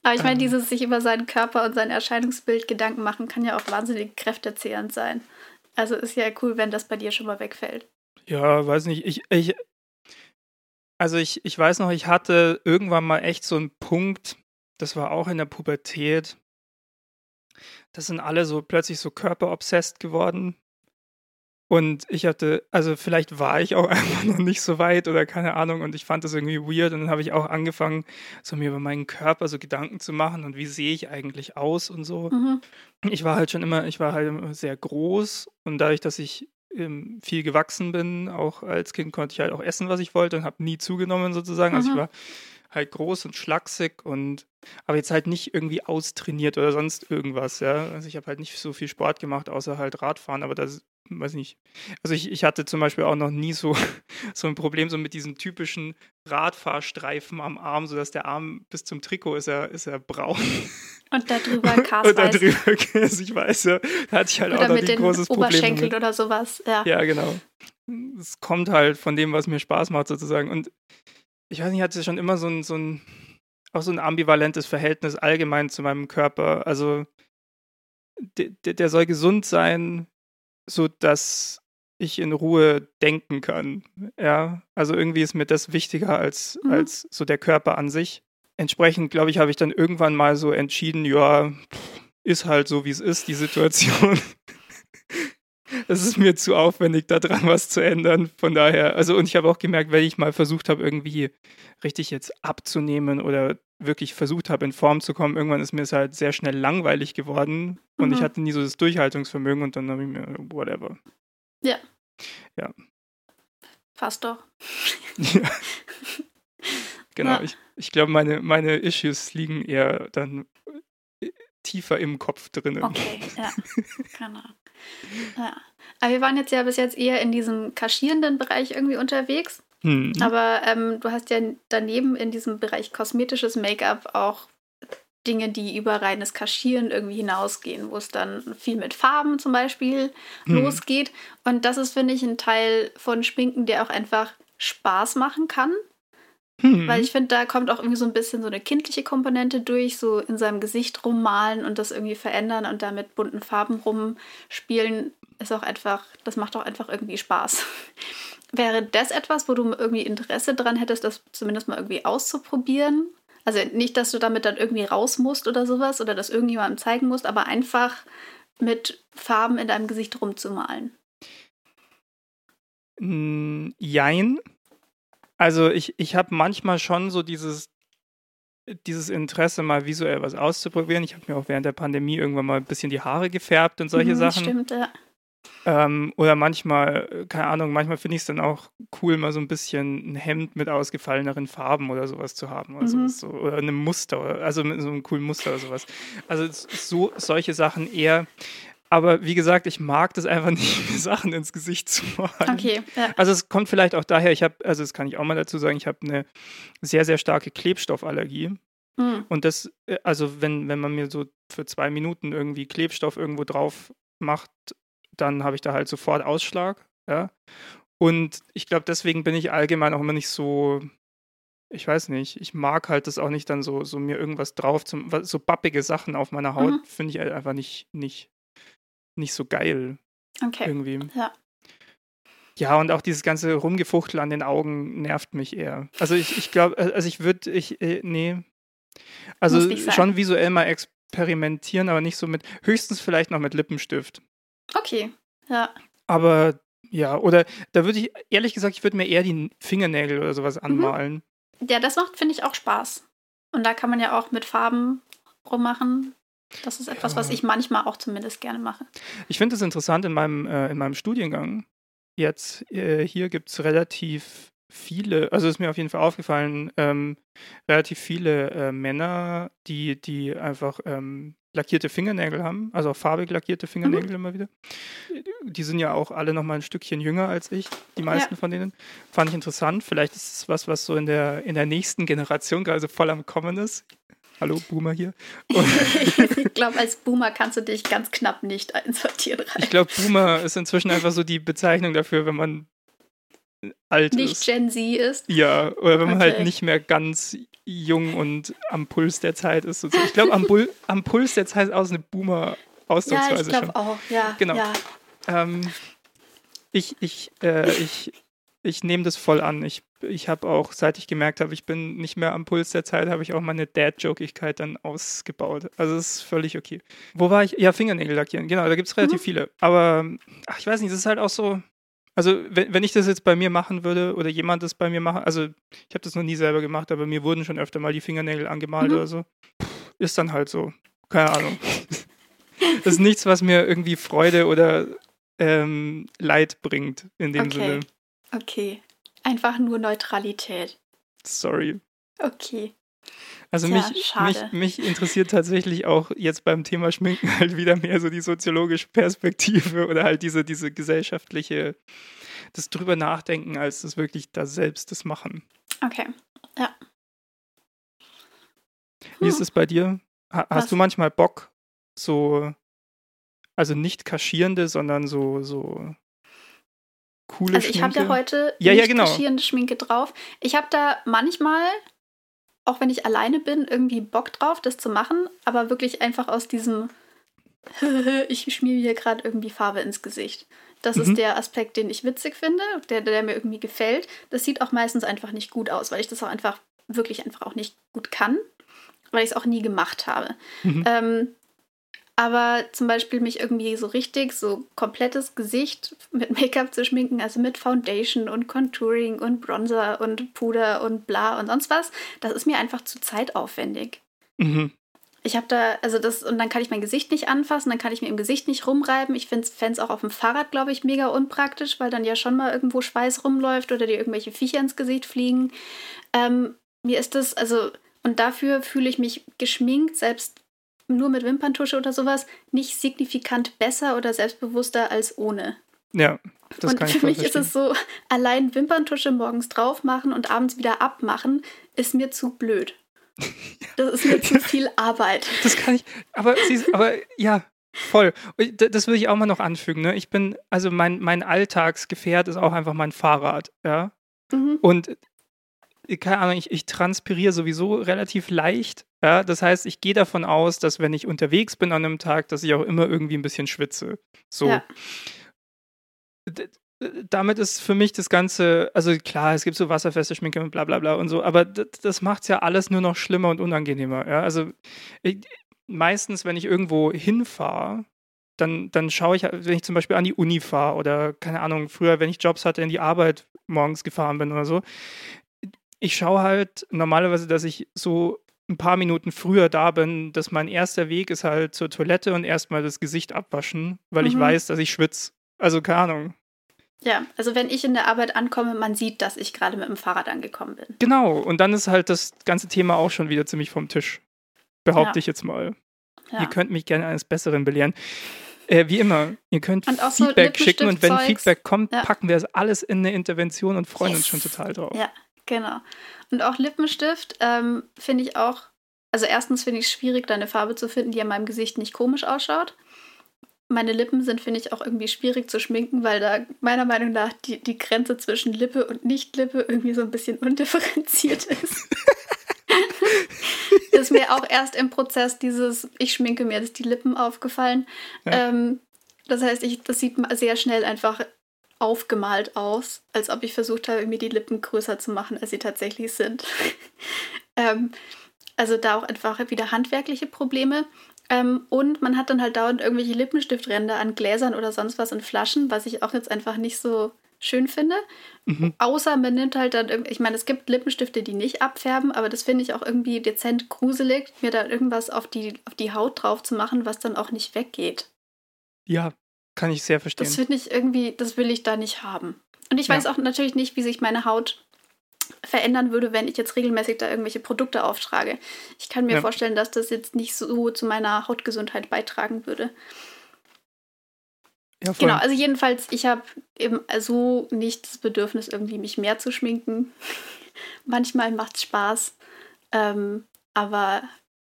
aber ich meine, ähm. dieses sich über seinen Körper und sein Erscheinungsbild Gedanken machen, kann ja auch wahnsinnig kräftezehrend sein. Also ist ja cool, wenn das bei dir schon mal wegfällt. Ja, weiß nicht. Ich, ich, Also ich, ich weiß noch, ich hatte irgendwann mal echt so einen Punkt, das war auch in der Pubertät. Das sind alle so plötzlich so körperobsessed geworden. Und ich hatte, also vielleicht war ich auch einfach noch nicht so weit oder keine Ahnung und ich fand das irgendwie weird und dann habe ich auch angefangen, so mir über meinen Körper so Gedanken zu machen und wie sehe ich eigentlich aus und so. Mhm. Ich war halt schon immer, ich war halt immer sehr groß und dadurch, dass ich ähm, viel gewachsen bin, auch als Kind konnte ich halt auch essen, was ich wollte und habe nie zugenommen sozusagen. Also ich Mhm. war halt groß und schlaksig und aber jetzt halt nicht irgendwie austrainiert oder sonst irgendwas, ja. Also ich habe halt nicht so viel Sport gemacht, außer halt Radfahren, aber das weiß nicht. Also ich, ich hatte zum Beispiel auch noch nie so, so ein Problem so mit diesen typischen Radfahrstreifen am Arm, sodass der Arm bis zum Trikot ist er, ist er braun. Und darüber Und da Castweiß. drüber, also ich weiß ja, da hatte ich halt auch Oder noch mit ein den großes Problem Oberschenkeln oder sowas. Ja. Ja, genau. Es kommt halt von dem, was mir Spaß macht, sozusagen. Und ich weiß nicht, ich hatte schon immer so ein, so ein, auch so ein ambivalentes Verhältnis allgemein zu meinem Körper. Also, der, der soll gesund sein, so dass ich in Ruhe denken kann. Ja, also irgendwie ist mir das wichtiger als, Mhm. als so der Körper an sich. Entsprechend, glaube ich, habe ich dann irgendwann mal so entschieden, ja, ist halt so, wie es ist, die Situation. Es ist mir zu aufwendig, daran was zu ändern. Von daher, also, und ich habe auch gemerkt, wenn ich mal versucht habe, irgendwie richtig jetzt abzunehmen oder wirklich versucht habe, in Form zu kommen, irgendwann ist mir es halt sehr schnell langweilig geworden und ich Mhm. hatte nie so das Durchhaltungsvermögen und dann habe ich mir, whatever. Fast doch. Ja. Genau, Ja. ich, ich glaube, meine, meine Issues liegen eher dann äh, tiefer im Kopf drinnen. Okay, ja. Genau. Ja. Aber wir waren jetzt ja bis jetzt eher in diesem kaschierenden Bereich irgendwie unterwegs. Hm. Aber ähm, du hast ja daneben in diesem Bereich kosmetisches Make-up auch Dinge, die über reines Kaschieren irgendwie hinausgehen, wo es dann viel mit Farben zum Beispiel Hm. losgeht. Und das ist, finde ich, ein Teil von Schminken, der auch einfach Spaß machen kann. Hm. Weil ich finde, da kommt auch irgendwie so ein bisschen so eine kindliche Komponente durch, so in seinem Gesicht rummalen und das irgendwie verändern und da mit bunten Farben rumspielen, ist auch einfach, das macht auch einfach irgendwie Spaß. Wäre das etwas, wo du irgendwie Interesse dran hättest, das zumindest mal irgendwie auszuprobieren? Also nicht, dass du damit dann irgendwie raus musst oder sowas oder das irgendjemandem zeigen musst, aber einfach mit Farben in deinem Gesicht rumzumalen. Mm, Jein. Also ich, ich habe manchmal schon so dieses, dieses Interesse, mal visuell was auszuprobieren. Ich habe mir auch während der Pandemie irgendwann mal ein bisschen die Haare gefärbt und solche Mhm, Sachen. Stimmt, ja. Ähm, oder manchmal, keine Ahnung, manchmal finde ich es dann auch cool, mal so ein bisschen ein Hemd mit ausgefalleneren Farben oder sowas zu haben. Oder, Mhm. sowas, so, oder einem Muster, also mit so einem coolen Muster oder sowas. Also so solche Sachen eher. Aber wie gesagt, ich mag das einfach nicht, mir Sachen ins Gesicht zu malen. Okay, ja. Also es kommt vielleicht auch daher, ich habe, also das kann ich auch mal dazu sagen, ich habe eine sehr, sehr starke Klebstoffallergie. Mhm. Und das, äh, also wenn, wenn man mir so für zwei Minuten irgendwie Klebstoff irgendwo drauf macht, dann habe ich da halt sofort Ausschlag, ja. Und ich glaube, deswegen bin ich allgemein auch immer nicht so, ich weiß nicht, ich mag halt das auch nicht dann so, so mir irgendwas drauf, zum, so bappige Sachen auf meiner Haut, Mhm. finde ich halt einfach nicht, nicht, nicht so geil Okay. irgendwie. Ja. Ja, und auch dieses ganze Rumgefuchtel an den Augen nervt mich eher. Also ich, ich glaube, also ich würde, ich, äh, nee. Also schon visuell mal experimentieren, aber nicht so mit, höchstens vielleicht noch mit Lippenstift. Okay, ja. Aber ja, oder da würde ich, ehrlich gesagt, ich würde mir eher die Fingernägel oder Mhm. sowas anmalen. Ja, das macht, finde ich, auch Spaß. Und da kann man ja auch mit Farben rummachen. Das ist etwas, Ja. was ich manchmal auch zumindest gerne mache. Ich finde es interessant in meinem, äh, in meinem Studiengang. Jetzt äh, hier gibt es relativ viele, also ist mir auf jeden Fall aufgefallen, ähm, relativ viele äh, Männer, die, die einfach ähm, lackierte Fingernägel haben, also auch farbig lackierte Fingernägel immer wieder. Die sind ja auch alle noch mal ein Stückchen jünger als ich, die meisten von denen. Fand ich interessant. Vielleicht ist es was, was so in der, in der nächsten Generation gerade so voll am Kommen ist. Hallo, Boomer hier. Ich glaube, als Boomer kannst du dich ganz knapp nicht einsortieren rein. Ich glaube, Boomer ist inzwischen einfach so die Bezeichnung dafür, wenn man alt Nicht ist. Gen Z ist. Ja, oder wenn man halt Okay. nicht mehr ganz jung und am Puls der Zeit ist. so. Ich glaube, am, am Puls der Zeit ist auch so eine Ja, Boomer-Ausdrucksweise ich glaube auch. Ja, Genau. ja. Ähm, ich ich, äh, ich, ich nehme das voll an. Ich ich habe auch, seit ich gemerkt habe, ich bin nicht mehr am Puls der Zeit, habe ich auch meine Dad-Jokigkeit dann ausgebaut. Also es ist völlig okay. Wo war ich? Ja, Fingernägel lackieren. Genau, da gibt es relativ mhm. viele. Aber ach, ich weiß nicht, das ist halt auch so. Also, wenn, wenn ich das jetzt bei mir machen würde oder jemand das bei mir machen, also ich habe das noch nie selber gemacht, aber mir wurden schon öfter mal die Fingernägel angemalt mhm. oder so. Ist dann halt so. Keine Ahnung. das ist nichts, was mir irgendwie Freude oder ähm, Leid bringt in dem okay. Sinne. Okay. Einfach nur Neutralität. Sorry. Okay. Also mich, mich, mich, interessiert tatsächlich auch jetzt beim Thema Schminken halt wieder mehr so die soziologische Perspektive oder halt diese, diese gesellschaftliche, das drüber nachdenken, als das wirklich da selbst das machen. Okay, ja. Wie ist es bei dir? Ha hast du manchmal Bock, so, also nicht kaschierende, sondern so, so coole also ich habe ja heute ja, nicht ja, genau. kaschierende Schminke drauf. Ich habe da manchmal, auch wenn ich alleine bin, irgendwie Bock drauf, das zu machen, aber wirklich einfach aus diesem ich schmiere hier gerade irgendwie Farbe ins Gesicht. Das mhm. ist der Aspekt, den ich witzig finde, der, der mir irgendwie gefällt. Das sieht auch meistens einfach nicht gut aus, weil ich das auch einfach wirklich einfach auch nicht gut kann, weil ich es auch nie gemacht habe. Mhm. Ähm, aber zum Beispiel mich irgendwie so richtig, so komplettes Gesicht mit Make-up zu schminken, also mit Foundation und Contouring und Bronzer und Puder und bla und sonst was, das ist mir einfach zu zeitaufwendig. Mhm. Ich habe da, also das, und dann kann ich mein Gesicht nicht anfassen, dann kann ich mir im Gesicht nicht rumreiben. Ich finde es auch auf dem Fahrrad, glaube ich, mega unpraktisch, weil dann ja schon mal irgendwo Schweiß rumläuft oder dir irgendwelche Viecher ins Gesicht fliegen. Ähm, mir ist das, also, und dafür fühle ich mich geschminkt, selbst nur mit Wimperntusche oder sowas nicht signifikant besser oder selbstbewusster als ohne. Ja, das und kann ich für mich ist es so, allein Wimperntusche morgens drauf machen und abends wieder abmachen, ist mir zu blöd. Das ist mir zu viel Arbeit. Das kann ich, aber, aber ja, voll. Das würde ich auch mal noch anfügen. Ne? Ich bin, also mein, mein Alltagsgefährt ist auch einfach mein Fahrrad. Ja. Mhm. Und keine Ahnung, ich, ich transpiriere sowieso relativ leicht. Ja, das heißt, ich gehe davon aus, dass wenn ich unterwegs bin an einem Tag, dass ich auch immer irgendwie ein bisschen schwitze. So. Ja. Damit ist für mich das Ganze, also klar, es gibt so wasserfeste Schminke und bla bla bla und so, aber das, macht es ja alles nur noch schlimmer und unangenehmer. Ja? Also ich, meistens, wenn ich irgendwo hinfahre, dann, dann schaue ich, wenn ich zum Beispiel an die Uni fahre oder keine Ahnung, früher, wenn ich Jobs hatte, in die Arbeit morgens gefahren bin oder so, ich schaue halt normalerweise, dass ich so ein paar Minuten früher da bin, dass mein erster Weg ist halt zur Toilette und erstmal das Gesicht abwaschen, weil mhm. ich weiß, dass ich schwitze. Also keine Ahnung. Ja, also wenn ich in der Arbeit ankomme, man sieht, dass ich gerade mit dem Fahrrad angekommen bin. Genau, und dann ist halt das ganze Thema auch schon wieder ziemlich vom Tisch. Behaupte ja. ich jetzt mal. Ja. Ihr könnt mich gerne eines Besseren belehren. Äh, wie immer, ihr könnt Feedback so schicken und wenn Feedback kommt, ja. packen wir es alles in eine Intervention und freuen yes. uns schon total drauf. Ja, Genau. Und auch Lippenstift ähm, finde ich auch, also erstens finde ich es schwierig, da eine Farbe zu finden, die an meinem Gesicht nicht komisch ausschaut. Meine Lippen sind, finde ich, auch irgendwie schwierig zu schminken, weil da meiner Meinung nach die, die Grenze zwischen Lippe und Nicht-Lippe irgendwie so ein bisschen undifferenziert ist. ist mir auch erst im Prozess dieses, ich schminke mir jetzt die Lippen aufgefallen. Ja. Ähm, das heißt, ich, das sieht sehr schnell einfach aufgemalt aus, als ob ich versucht habe, mir die Lippen größer zu machen, als sie tatsächlich sind. ähm, also da auch einfach wieder handwerkliche Probleme. Ähm, und man hat dann halt dauernd irgendwelche Lippenstiftränder an Gläsern oder sonst was in Flaschen, was ich auch jetzt einfach nicht so schön finde. Mhm. Außer man nimmt halt dann irgendwie, ich meine, es gibt Lippenstifte, die nicht abfärben, aber das finde ich auch irgendwie dezent gruselig, mir da irgendwas auf die, auf die Haut drauf zu machen, was dann auch nicht weggeht. Ja, kann ich sehr verstehen. Das finde ich irgendwie, das will ich da nicht haben. Und ich weiß ja. auch natürlich nicht, wie sich meine Haut verändern würde, wenn ich jetzt regelmäßig da irgendwelche Produkte auftrage. Ich kann mir ja. vorstellen, dass das jetzt nicht so zu meiner Hautgesundheit beitragen würde. Ja, genau, also jedenfalls, ich habe eben so nicht das Bedürfnis, irgendwie mich mehr zu schminken. Manchmal macht es Spaß, ähm, aber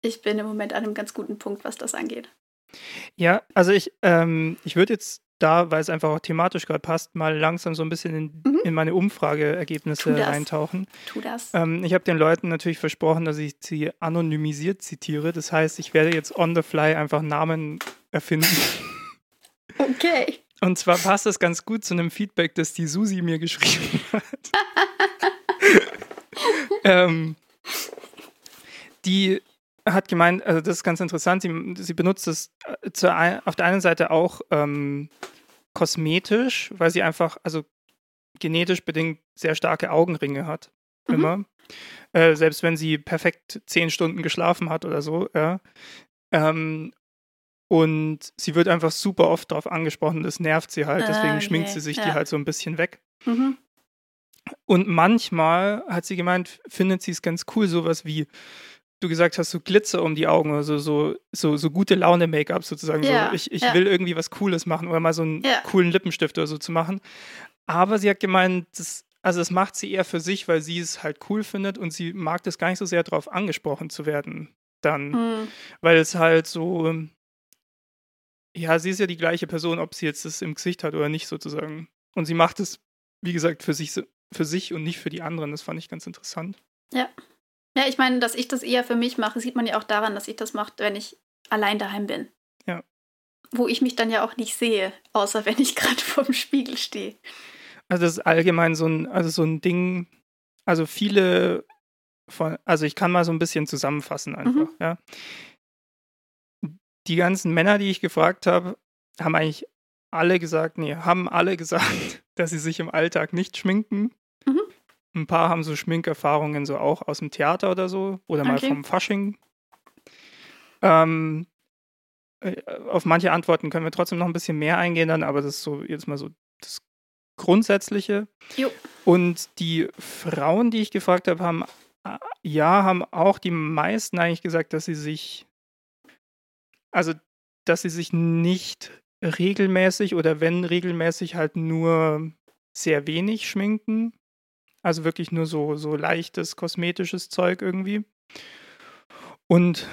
ich bin im Moment an einem ganz guten Punkt, was das angeht. Ja, also ich, ähm, ich würde jetzt da, weil es einfach auch thematisch gerade passt, mal langsam so ein bisschen in, mhm. in meine Umfrageergebnisse eintauchen. Tu das. Ähm, ich habe den Leuten natürlich versprochen, dass ich sie anonymisiert zitiere. Das heißt, ich werde jetzt on the fly einfach Namen erfinden. Okay. Und zwar passt das ganz gut zu einem Feedback, das die Susi mir geschrieben hat. ähm, die hat gemeint, also das ist ganz interessant, sie, sie benutzt es äh, zu auf der einen Seite auch ähm, kosmetisch, weil sie einfach, also genetisch bedingt sehr starke Augenringe hat. Mhm. Immer. Äh, selbst wenn sie perfekt zehn Stunden geschlafen hat oder so, ja. Ähm, und sie wird einfach super oft darauf angesprochen, das nervt sie halt, deswegen uh, schminkt sie sich ja. die halt so ein bisschen weg. Mhm. Und manchmal hat sie gemeint, findet sie es ganz cool, sowas wie du gesagt hast, so Glitzer um die Augen, also so, so, so gute Laune-Make-up sozusagen. Ja, so, ich ich ja. will irgendwie was Cooles machen oder mal so einen ja. coolen Lippenstift oder so zu machen. Aber sie hat gemeint, das, also das macht sie eher für sich, weil sie es halt cool findet und sie mag das gar nicht so sehr darauf angesprochen zu werden dann. Mhm. Weil es halt so, ja, sie ist ja die gleiche Person, ob sie jetzt das im Gesicht hat oder nicht sozusagen. Und sie macht es, wie gesagt, für sich, für sich und nicht für die anderen. Das fand ich ganz interessant. Ja. Ja, ich meine, dass ich das eher für mich mache, sieht man ja auch daran, dass ich das mache, wenn ich allein daheim bin. Ja. Wo ich mich dann ja auch nicht sehe, außer wenn ich gerade vorm Spiegel stehe. Also das ist allgemein so ein, also so ein Ding, also viele von, also ich kann mal so ein bisschen zusammenfassen einfach, mhm. ja. Die ganzen Männer, die ich gefragt habe, haben eigentlich alle gesagt, nee, haben alle gesagt, dass sie sich im Alltag nicht schminken. Ein paar haben so Schminkerfahrungen so auch aus dem Theater oder so oder mal okay. vom Fasching. Ähm, äh, auf manche Antworten können wir trotzdem noch ein bisschen mehr eingehen dann, aber das ist so jetzt mal so das Grundsätzliche. Jo. Und die Frauen, die ich gefragt habe, haben äh, ja, haben auch die meisten eigentlich gesagt, dass sie sich, also dass sie sich nicht regelmäßig oder wenn regelmäßig halt nur sehr wenig schminken. Also wirklich nur so, so leichtes kosmetisches Zeug irgendwie. Und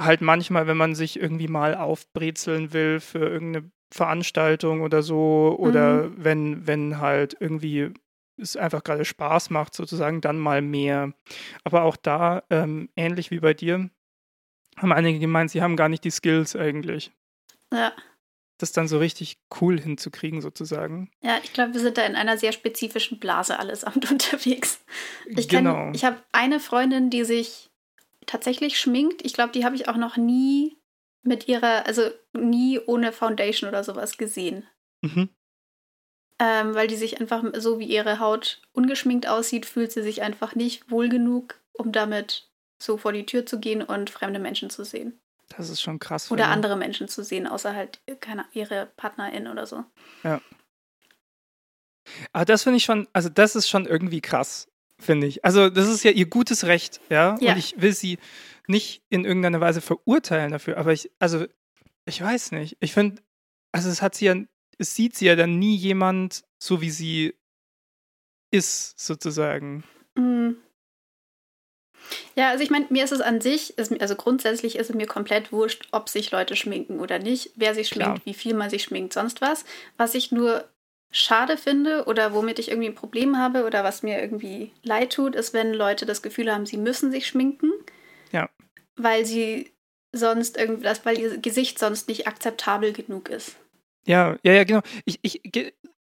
halt manchmal, wenn man sich irgendwie mal aufbrezeln will für irgendeine Veranstaltung oder so, oder mhm. wenn, wenn halt irgendwie es einfach gerade Spaß macht, sozusagen, dann mal mehr. Aber auch da, ähm, ähnlich wie bei dir, haben einige gemeint, sie haben gar nicht die Skills eigentlich. Ja das dann so richtig cool hinzukriegen, sozusagen. Ja, ich glaube, wir sind da in einer sehr spezifischen Blase allesamt unterwegs. Ich genau. ich habe eine Freundin, die sich tatsächlich schminkt. Ich glaube, die habe ich auch noch nie mit ihrer, also nie ohne Foundation oder sowas gesehen. Mhm. Ähm, weil die sich einfach, so wie ihre Haut ungeschminkt aussieht, fühlt sie sich einfach nicht wohl genug, um damit so vor die Tür zu gehen und fremde Menschen zu sehen. Das ist schon krass. Oder andere Menschen zu sehen, außer halt keine, ihre Partnerin oder so. Ja. Aber das finde ich schon, also das ist schon irgendwie krass, finde ich. Also das ist ja ihr gutes Recht, ja? ja. Und ich will sie nicht in irgendeiner Weise verurteilen dafür, aber ich, also ich weiß nicht. Ich finde, also es hat sie ja, es sieht sie ja dann nie jemand so, wie sie ist, sozusagen. Mhm. Ja, also ich meine, mir ist es an sich, ist, also grundsätzlich ist es mir komplett wurscht, ob sich Leute schminken oder nicht, wer sich schminkt, Klar. wie viel man sich schminkt, sonst was. Was ich nur schade finde oder womit ich irgendwie ein Problem habe oder was mir irgendwie leid tut, ist, wenn Leute das Gefühl haben, sie müssen sich schminken. Ja. Weil sie sonst irgendwas, weil ihr Gesicht sonst nicht akzeptabel genug ist. Ja, ja, ja, genau. Ich, ich,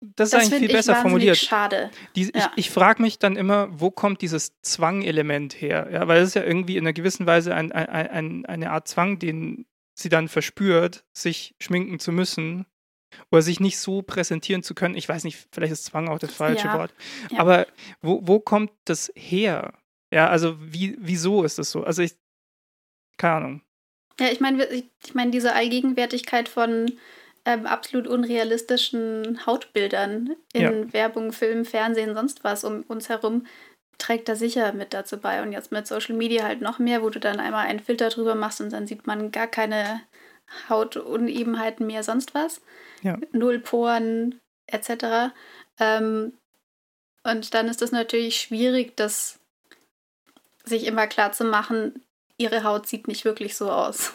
das ist das eigentlich viel besser formuliert. Schade. Die, ja. Ich, ich frage mich dann immer, wo kommt dieses Zwang-Element her? Ja, weil es ist ja irgendwie in einer gewissen Weise ein, ein, ein, eine Art Zwang, den sie dann verspürt, sich schminken zu müssen oder sich nicht so präsentieren zu können. Ich weiß nicht, vielleicht ist Zwang auch das falsche ja. Wort. Aber wo, wo kommt das her? Ja, also wie, wieso ist das so? Also ich, keine Ahnung. Ja, ich meine, ich meine, diese Allgegenwärtigkeit von ähm, absolut unrealistischen Hautbildern in ja. Werbung, Film, Fernsehen, sonst was um uns herum trägt da sicher mit dazu bei. Und jetzt mit Social Media halt noch mehr, wo du dann einmal einen Filter drüber machst und dann sieht man gar keine Hautunebenheiten mehr, sonst was. Ja. Null Poren etc. Ähm, und dann ist es natürlich schwierig, das sich immer klar zu machen, ihre Haut sieht nicht wirklich so aus.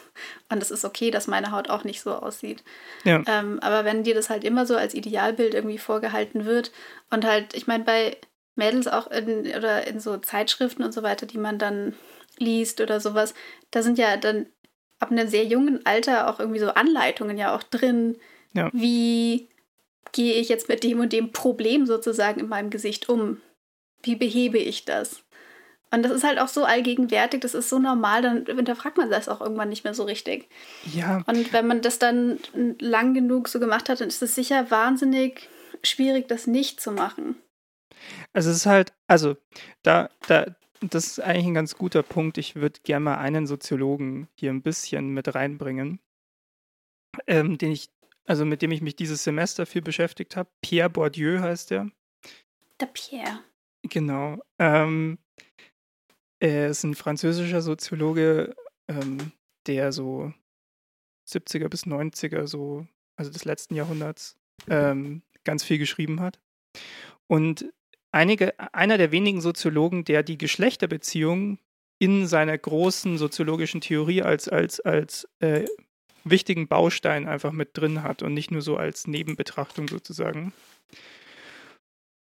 Und es ist okay, dass meine Haut auch nicht so aussieht. Ja. Ähm, aber wenn dir das halt immer so als Idealbild irgendwie vorgehalten wird und halt, ich meine, bei Mädels auch in, oder in so Zeitschriften und so weiter, die man dann liest oder sowas, da sind ja dann ab einem sehr jungen Alter auch irgendwie so Anleitungen ja auch drin, ja. wie gehe ich jetzt mit dem und dem Problem sozusagen in meinem Gesicht um. wie behebe ich das? Und das ist halt auch so allgegenwärtig, das ist so normal, dann hinterfragt man das auch irgendwann nicht mehr so richtig. Ja. Und wenn man das dann lang genug so gemacht hat, dann ist es sicher wahnsinnig schwierig, das nicht zu machen. Also es ist halt, also da, da, das ist eigentlich ein ganz guter Punkt. Ich würde gerne mal einen Soziologen hier ein bisschen mit reinbringen, ähm, den ich, also mit dem ich mich dieses Semester viel beschäftigt habe. Pierre Bourdieu heißt der. Der Pierre. Genau. Ähm, er ist ein französischer Soziologe, ähm, der so 70er bis 90er, so, also des letzten Jahrhunderts, ähm, ganz viel geschrieben hat. Und einige, einer der wenigen Soziologen, der die Geschlechterbeziehung in seiner großen soziologischen Theorie als, als, als äh, wichtigen Baustein einfach mit drin hat und nicht nur so als Nebenbetrachtung sozusagen.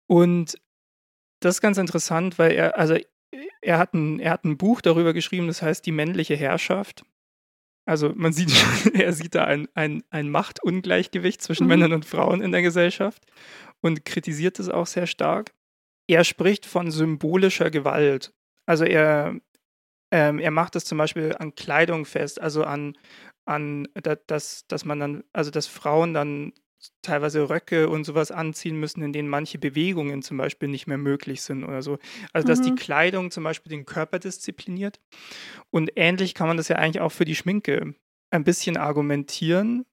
Und das ist ganz interessant, weil er, also er hat ein, er hat ein Buch darüber geschrieben, das heißt Die männliche Herrschaft. Also man sieht, er sieht da ein, ein, ein Machtungleichgewicht zwischen mhm. Männern und Frauen in der Gesellschaft und kritisiert es auch sehr stark. Er spricht von symbolischer Gewalt. Also er, ähm, er macht es zum Beispiel an Kleidung fest, also an, an dass, dass man dann, also dass Frauen dann teilweise Röcke und sowas anziehen müssen, in denen manche Bewegungen zum Beispiel nicht mehr möglich sind oder so. Also dass mhm. die Kleidung zum Beispiel den Körper diszipliniert. Und ähnlich kann man das ja eigentlich auch für die Schminke ein bisschen argumentieren,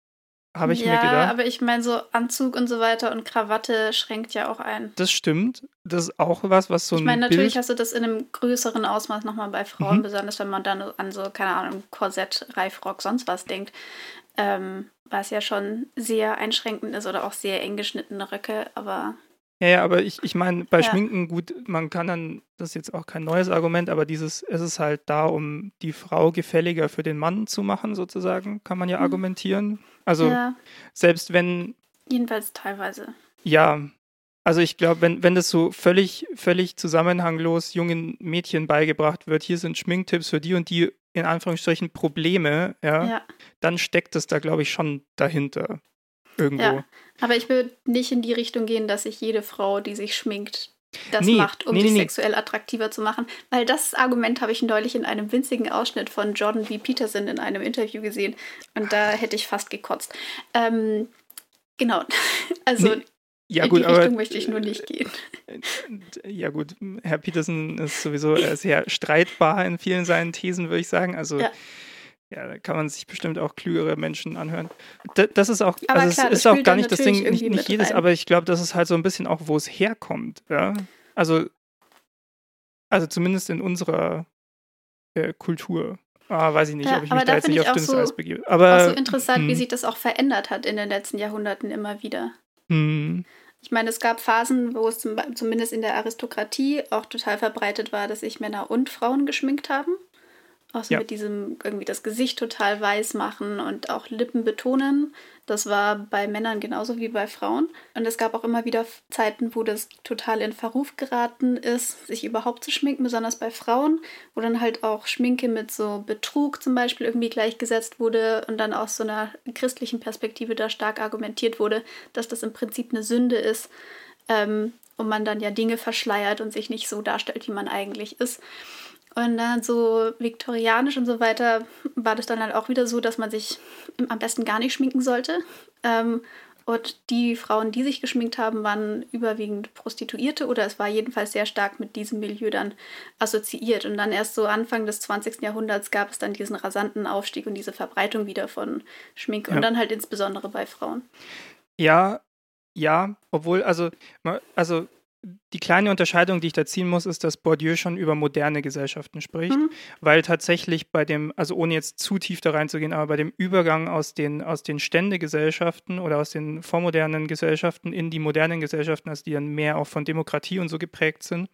habe ich ja, mir gedacht. Ja, aber ich meine, so Anzug und so weiter und Krawatte schränkt ja auch ein. Das stimmt. Das ist auch was, was so ein. Ich meine, natürlich Bild hast du das in einem größeren Ausmaß nochmal bei Frauen, mhm. besonders wenn man dann an so, keine Ahnung, Korsett, Reifrock, sonst was denkt. Ähm, was ja schon sehr einschränkend ist oder auch sehr eng geschnittene Röcke, aber. Ja, ja, aber ich, ich meine, bei ja. Schminken, gut, man kann dann, das ist jetzt auch kein neues Argument, aber dieses, es ist halt da, um die Frau gefälliger für den Mann zu machen, sozusagen, kann man ja mhm. argumentieren. Also, ja. selbst wenn. Jedenfalls teilweise. Ja, also ich glaube, wenn, wenn das so völlig, völlig zusammenhanglos jungen Mädchen beigebracht wird, hier sind Schminktipps für die und die in Anführungsstrichen Probleme, ja, ja. dann steckt es da, glaube ich, schon dahinter. Irgendwo. Ja, aber ich würde nicht in die Richtung gehen, dass sich jede Frau, die sich schminkt, das nee, macht, um nee, sich nee, sexuell attraktiver zu machen. Weil das Argument habe ich neulich in einem winzigen Ausschnitt von Jordan V. Peterson in einem Interview gesehen. Und da hätte ich fast gekotzt. Ähm, genau. Also ja, in gut, die Richtung aber, möchte ich nur nicht gehen. Ja gut, Herr Peterson ist sowieso sehr streitbar in vielen seinen Thesen, würde ich sagen. Also ja. ja. da kann man sich bestimmt auch klügere Menschen anhören. das ist auch, aber also klar, es ist auch gar nicht das Ding, nicht, nicht jedes, rein. aber ich glaube, das ist halt so ein bisschen auch, wo es herkommt. Ja? Also, also zumindest in unserer äh, Kultur. Ah, weiß ich nicht, ja, ob ich mich da jetzt nicht auf dünnes so, Eis begebe. Aber auch so interessant, hm. wie sich das auch verändert hat in den letzten Jahrhunderten immer wieder. Hm. Ich meine, es gab Phasen, wo es zum, zumindest in der Aristokratie auch total verbreitet war, dass sich Männer und Frauen geschminkt haben. Auch so ja. mit diesem irgendwie das Gesicht total weiß machen und auch Lippen betonen. Das war bei Männern genauso wie bei Frauen. Und es gab auch immer wieder Zeiten, wo das total in Verruf geraten ist, sich überhaupt zu schminken, besonders bei Frauen, wo dann halt auch Schminke mit so Betrug zum Beispiel irgendwie gleichgesetzt wurde und dann aus so einer christlichen Perspektive da stark argumentiert wurde, dass das im Prinzip eine Sünde ist. Ähm, und man dann ja Dinge verschleiert und sich nicht so darstellt, wie man eigentlich ist. Und dann so viktorianisch und so weiter war das dann halt auch wieder so, dass man sich am besten gar nicht schminken sollte. Ähm, und die Frauen, die sich geschminkt haben, waren überwiegend Prostituierte oder es war jedenfalls sehr stark mit diesem Milieu dann assoziiert. Und dann erst so Anfang des 20. Jahrhunderts gab es dann diesen rasanten Aufstieg und diese Verbreitung wieder von Schminke ja. und dann halt insbesondere bei Frauen. Ja, ja, obwohl, also, also die kleine Unterscheidung, die ich da ziehen muss, ist, dass Bourdieu schon über moderne Gesellschaften spricht, mhm. weil tatsächlich bei dem, also ohne jetzt zu tief da reinzugehen, aber bei dem Übergang aus den, aus den Ständegesellschaften oder aus den vormodernen Gesellschaften in die modernen Gesellschaften, also die dann mehr auch von Demokratie und so geprägt sind,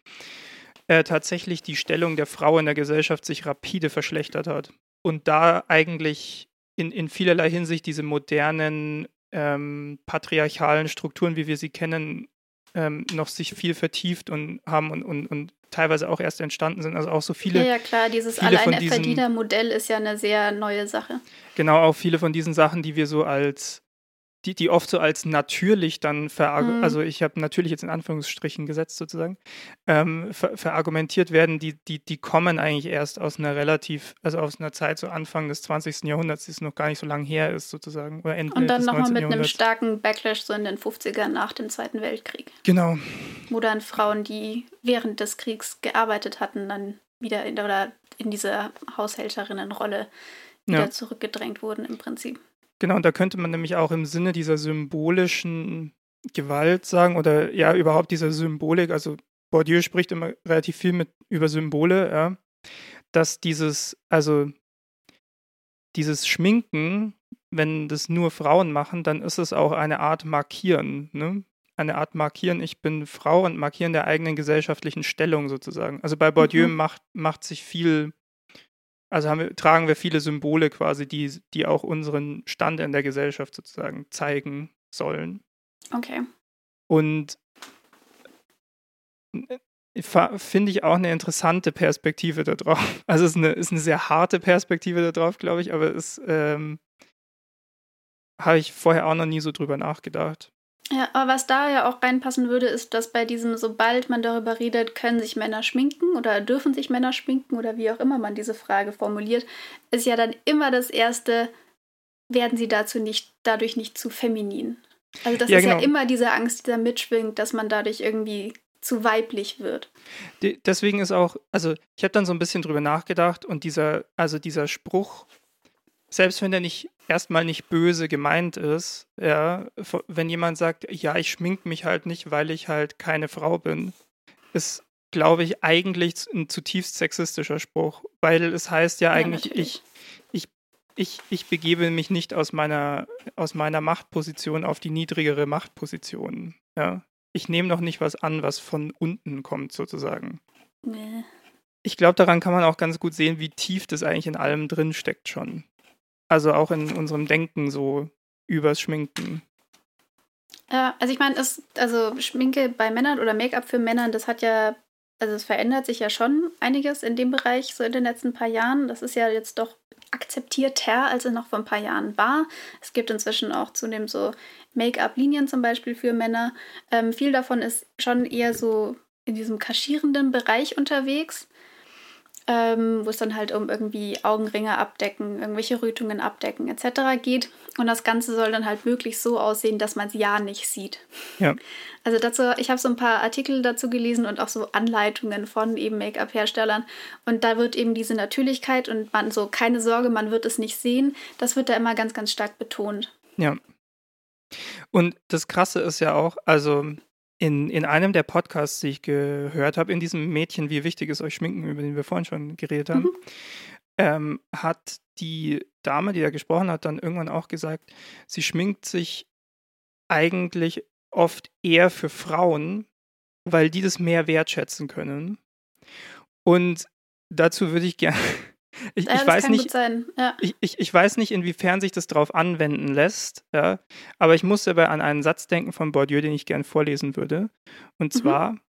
äh, tatsächlich die Stellung der Frau in der Gesellschaft sich rapide verschlechtert hat. Und da eigentlich in, in vielerlei Hinsicht diese modernen ähm, patriarchalen Strukturen, wie wir sie kennen, ähm, noch sich viel vertieft und haben und, und, und teilweise auch erst entstanden sind. Also auch so viele. Ja, ja klar, dieses Alleinerverdiener-Modell ist ja eine sehr neue Sache. Genau, auch viele von diesen Sachen, die wir so als die, die oft so als natürlich dann verargumentiert, mhm. also ich habe natürlich jetzt in Anführungsstrichen gesetzt sozusagen, ähm, ver verargumentiert werden, die, die, die kommen eigentlich erst aus einer relativ, also aus einer Zeit so Anfang des 20. Jahrhunderts, die es noch gar nicht so lange her ist sozusagen. Oder Ende Und dann nochmal mit einem starken Backlash so in den 50ern nach dem Zweiten Weltkrieg. Genau. Wo dann Frauen, die während des Kriegs gearbeitet hatten, dann wieder in, oder in diese Haushälterinnenrolle wieder ja. zurückgedrängt wurden im Prinzip. Genau, und da könnte man nämlich auch im Sinne dieser symbolischen Gewalt sagen oder ja, überhaupt dieser Symbolik, also Bourdieu spricht immer relativ viel mit, über Symbole, ja, dass dieses, also dieses Schminken, wenn das nur Frauen machen, dann ist es auch eine Art Markieren, ne? Eine Art Markieren, ich bin Frau und Markieren der eigenen gesellschaftlichen Stellung sozusagen. Also bei Bourdieu mhm. macht, macht sich viel also wir, tragen wir viele Symbole quasi, die, die auch unseren Stand in der Gesellschaft sozusagen zeigen sollen. Okay. Und äh, finde ich auch eine interessante Perspektive darauf. Also es ist eine, ist eine sehr harte Perspektive darauf, glaube ich, aber es ähm, habe ich vorher auch noch nie so drüber nachgedacht. Ja, aber was da ja auch reinpassen würde, ist, dass bei diesem, sobald man darüber redet, können sich Männer schminken oder dürfen sich Männer schminken oder wie auch immer man diese Frage formuliert, ist ja dann immer das Erste, werden sie dazu nicht, dadurch nicht zu feminin. Also das ja, ist genau. ja immer diese Angst, die da mitschwingt, dass man dadurch irgendwie zu weiblich wird. Deswegen ist auch, also ich habe dann so ein bisschen drüber nachgedacht und dieser, also dieser Spruch, selbst wenn er nicht erstmal nicht böse gemeint ist, ja, wenn jemand sagt, ja, ich schmink mich halt nicht, weil ich halt keine Frau bin, ist, glaube ich, eigentlich ein zutiefst sexistischer Spruch, weil es heißt ja eigentlich, ja, ich, ich, ich, ich begebe mich nicht aus meiner, aus meiner Machtposition auf die niedrigere Machtposition, ja. Ich nehme doch nicht was an, was von unten kommt, sozusagen. Nee. Ich glaube, daran kann man auch ganz gut sehen, wie tief das eigentlich in allem drin steckt schon. Also auch in unserem Denken so übers Schminken. Ja, also ich meine, also Schminke bei Männern oder Make-up für Männern, das hat ja, also es verändert sich ja schon einiges in dem Bereich so in den letzten paar Jahren. Das ist ja jetzt doch akzeptierter, als es noch vor ein paar Jahren war. Es gibt inzwischen auch zunehmend so Make-up-Linien zum Beispiel für Männer. Ähm, viel davon ist schon eher so in diesem kaschierenden Bereich unterwegs ähm, wo es dann halt um irgendwie Augenringe abdecken, irgendwelche Rötungen abdecken etc. geht. Und das Ganze soll dann halt möglichst so aussehen, dass man es ja nicht sieht. Ja. Also dazu, ich habe so ein paar Artikel dazu gelesen und auch so Anleitungen von eben Make-up-Herstellern. Und da wird eben diese Natürlichkeit und man so, keine Sorge, man wird es nicht sehen, das wird da immer ganz, ganz stark betont. Ja. Und das Krasse ist ja auch, also in, in einem der Podcasts, die ich gehört habe, in diesem Mädchen, wie wichtig ist euch Schminken, über den wir vorhin schon geredet haben, mhm. ähm, hat die Dame, die da gesprochen hat, dann irgendwann auch gesagt, sie schminkt sich eigentlich oft eher für Frauen, weil die das mehr wertschätzen können. Und dazu würde ich gerne ich, ja, ich weiß nicht, ja. ich, ich, ich weiß nicht, inwiefern sich das darauf anwenden lässt, ja, aber ich muss dabei an einen Satz denken von Bourdieu, den ich gerne vorlesen würde. Und mhm. zwar, mhm.